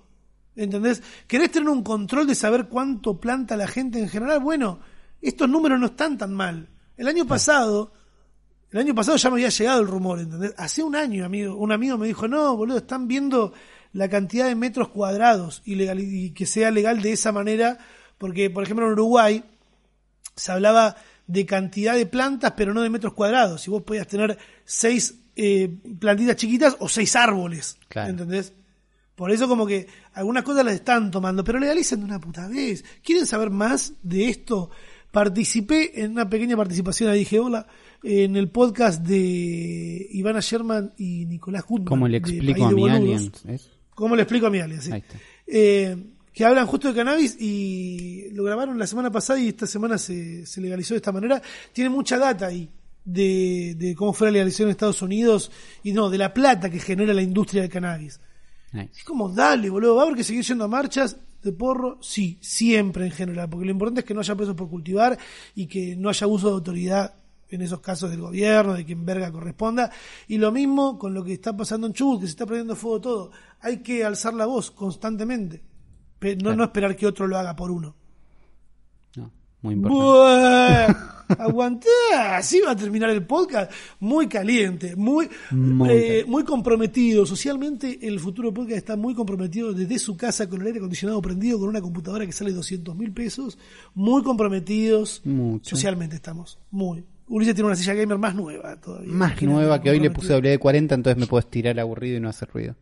¿Entendés? ¿Querés tener un control de saber cuánto planta la gente en general? Bueno, estos números no están tan mal. El año pasado, el año pasado ya me había llegado el rumor, ¿entendés? Hace un año, amigo, un amigo me dijo, no, boludo, están viendo la cantidad de metros cuadrados y, legal, y que sea legal de esa manera, porque, por ejemplo, en Uruguay se hablaba de cantidad de plantas, pero no de metros cuadrados. Si vos podías tener seis eh, plantitas chiquitas o seis árboles, Claro. ¿entendés? Por eso como que algunas cosas las están tomando, pero legalicen de una puta vez. ¿Quieren saber más de esto? Participé en una pequeña participación, ahí dije hola, en el podcast de Ivana Sherman y Nicolás Goodman. ¿Cómo le explico a mi Boludos. alien? ¿Es? ¿Cómo le explico a mi alien? Sí. Ahí está. Eh, que hablan justo de cannabis y lo grabaron la semana pasada y esta semana se, se legalizó de esta manera. Tiene mucha data ahí de, de cómo fue la legalización en Estados Unidos y no, de la plata que genera la industria del cannabis. Ahí. Es como, dale, boludo, ¿va a haber que seguir yendo a marchas de porro? Sí, siempre en general, porque lo importante es que no haya presos por cultivar y que no haya abuso de autoridad en esos casos del gobierno, de quien verga corresponda. Y lo mismo con lo que está pasando en Chubut, que se está prendiendo fuego todo. Hay que alzar la voz constantemente, no, Claro. no esperar que otro lo haga por uno. Muy importante. Buah, Aguantá, así va a terminar el podcast. Muy caliente, muy, Muy eh, caliente. muy comprometido. Socialmente, el futuro podcast está muy comprometido desde su casa con el aire acondicionado prendido, con una computadora que sale 200 mil pesos. Muy comprometidos. Mucho. Socialmente estamos. Muy. Ulises tiene una silla gamer más nueva todavía. Más nueva que hoy le puse comprometido. WD-40, entonces me puedo estirar aburrido y no hacer ruido.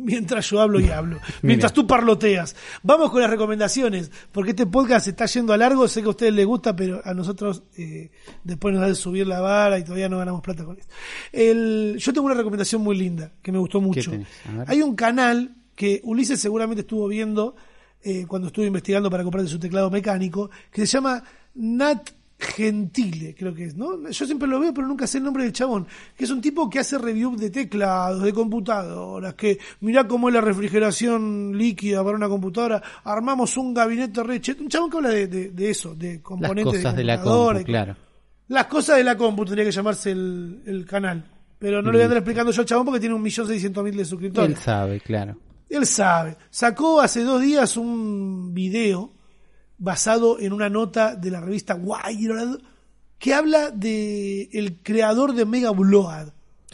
Mientras yo hablo y <laughs> hablo. Mientras tú parloteas. Vamos con las recomendaciones. Porque este podcast se está yendo a largo. Sé que a ustedes les gusta, pero a nosotros eh, después nos da de subir la vara y todavía no ganamos plata con esto. El, yo tengo una recomendación muy linda que me gustó mucho. Hay un canal que Ulises seguramente estuvo viendo eh, cuando estuve investigando para comprarle su teclado mecánico, que se llama Nat Gentile, creo que es, ¿no? Yo siempre lo veo, pero nunca sé el nombre del chabón. Que es un tipo que hace review de teclados, de computadoras, que mirá cómo es la refrigeración líquida para una computadora, armamos un gabinete re Un chabón que habla de, de- de eso, de Las componentes cosas de, de la computadora compu, claro. Las cosas de la compu tendría que llamarse el, el canal. Pero no le voy a andar explicando yo al chabón porque tiene un millón seiscientos mil de Él suscriptores. sabe, claro. Él sabe. Sacó hace dos días un video basado en una nota de la revista Wired que habla de el creador de Mega Upload.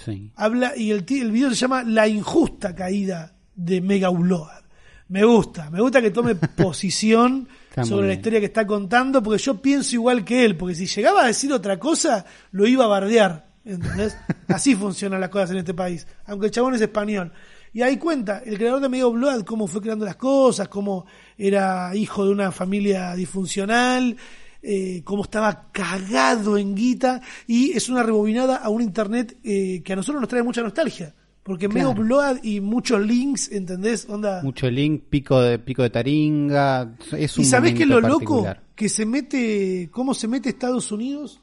Sí. Habla y el, el video se llama La injusta caída de Mega Upload. Me gusta, me gusta que tome <laughs> posición sobre la historia que está contando porque yo pienso igual que él, porque si llegaba a decir otra cosa lo iba a bardear, ¿entendés? <laughs> Así funcionan las cosas en este país, aunque el chabón es español. Y ahí cuenta, el creador de Mega Blood, cómo fue creando las cosas, cómo era hijo de una familia disfuncional, eh, cómo estaba cagado en guita, y es una rebobinada a un internet eh, que a nosotros nos trae mucha nostalgia. Porque Claro. Mega Blood y muchos links, ¿entendés? Onda. Mucho link, pico de pico de taringa. Es un ¿Y sabés qué es lo loco? Que se mete, ¿cómo se mete Estados Unidos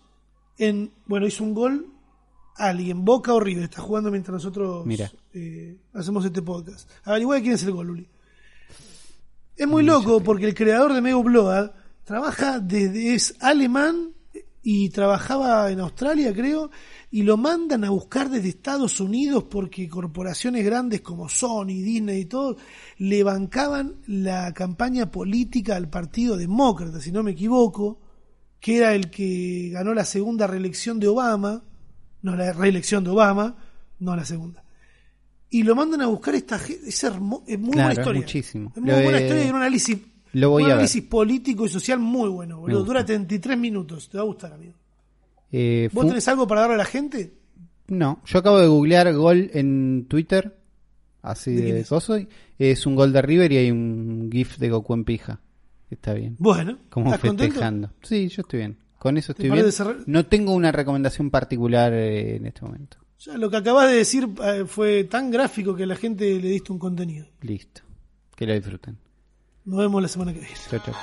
en, bueno, hizo un gol alguien, Boca o River, está jugando mientras nosotros Mira. eh, hacemos este podcast. Averigua quién es el gol, Luli. Es muy loco porque el creador de Mego Blood trabaja desde, es alemán y trabajaba en Australia, creo, y lo mandan a buscar desde Estados Unidos porque corporaciones grandes como Sony, Disney y todo le bancaban la campaña política al Partido Demócrata, si no me equivoco, que era el que ganó la segunda reelección de Obama, no la reelección de Obama, no la segunda. Y lo mandan a buscar esta gente, es, hermo- es muy Claro, buena historia. muchísimo. Es muy Lo buena de- historia y un análisis, Lo voy un a ver. análisis político y social muy bueno, boludo. Dura 33 minutos, te va a gustar, amigo. Eh, ¿Vos tenés algo para darle a la gente? No, yo acabo de googlear gol en Twitter, así ¿De de es? un gol de River y hay un GIF de Goku en pija. Está bien. Bueno, Como ¿estás contento? festejando. Sí, yo estoy bien. Con eso ¿Te estoy bien. No tengo una recomendación particular eh, en este momento. Ya, lo que acabas de decir eh, fue tan gráfico que a la gente le diste un contenido. Listo. Que lo disfruten. Nos vemos la semana que viene. Chao, chao.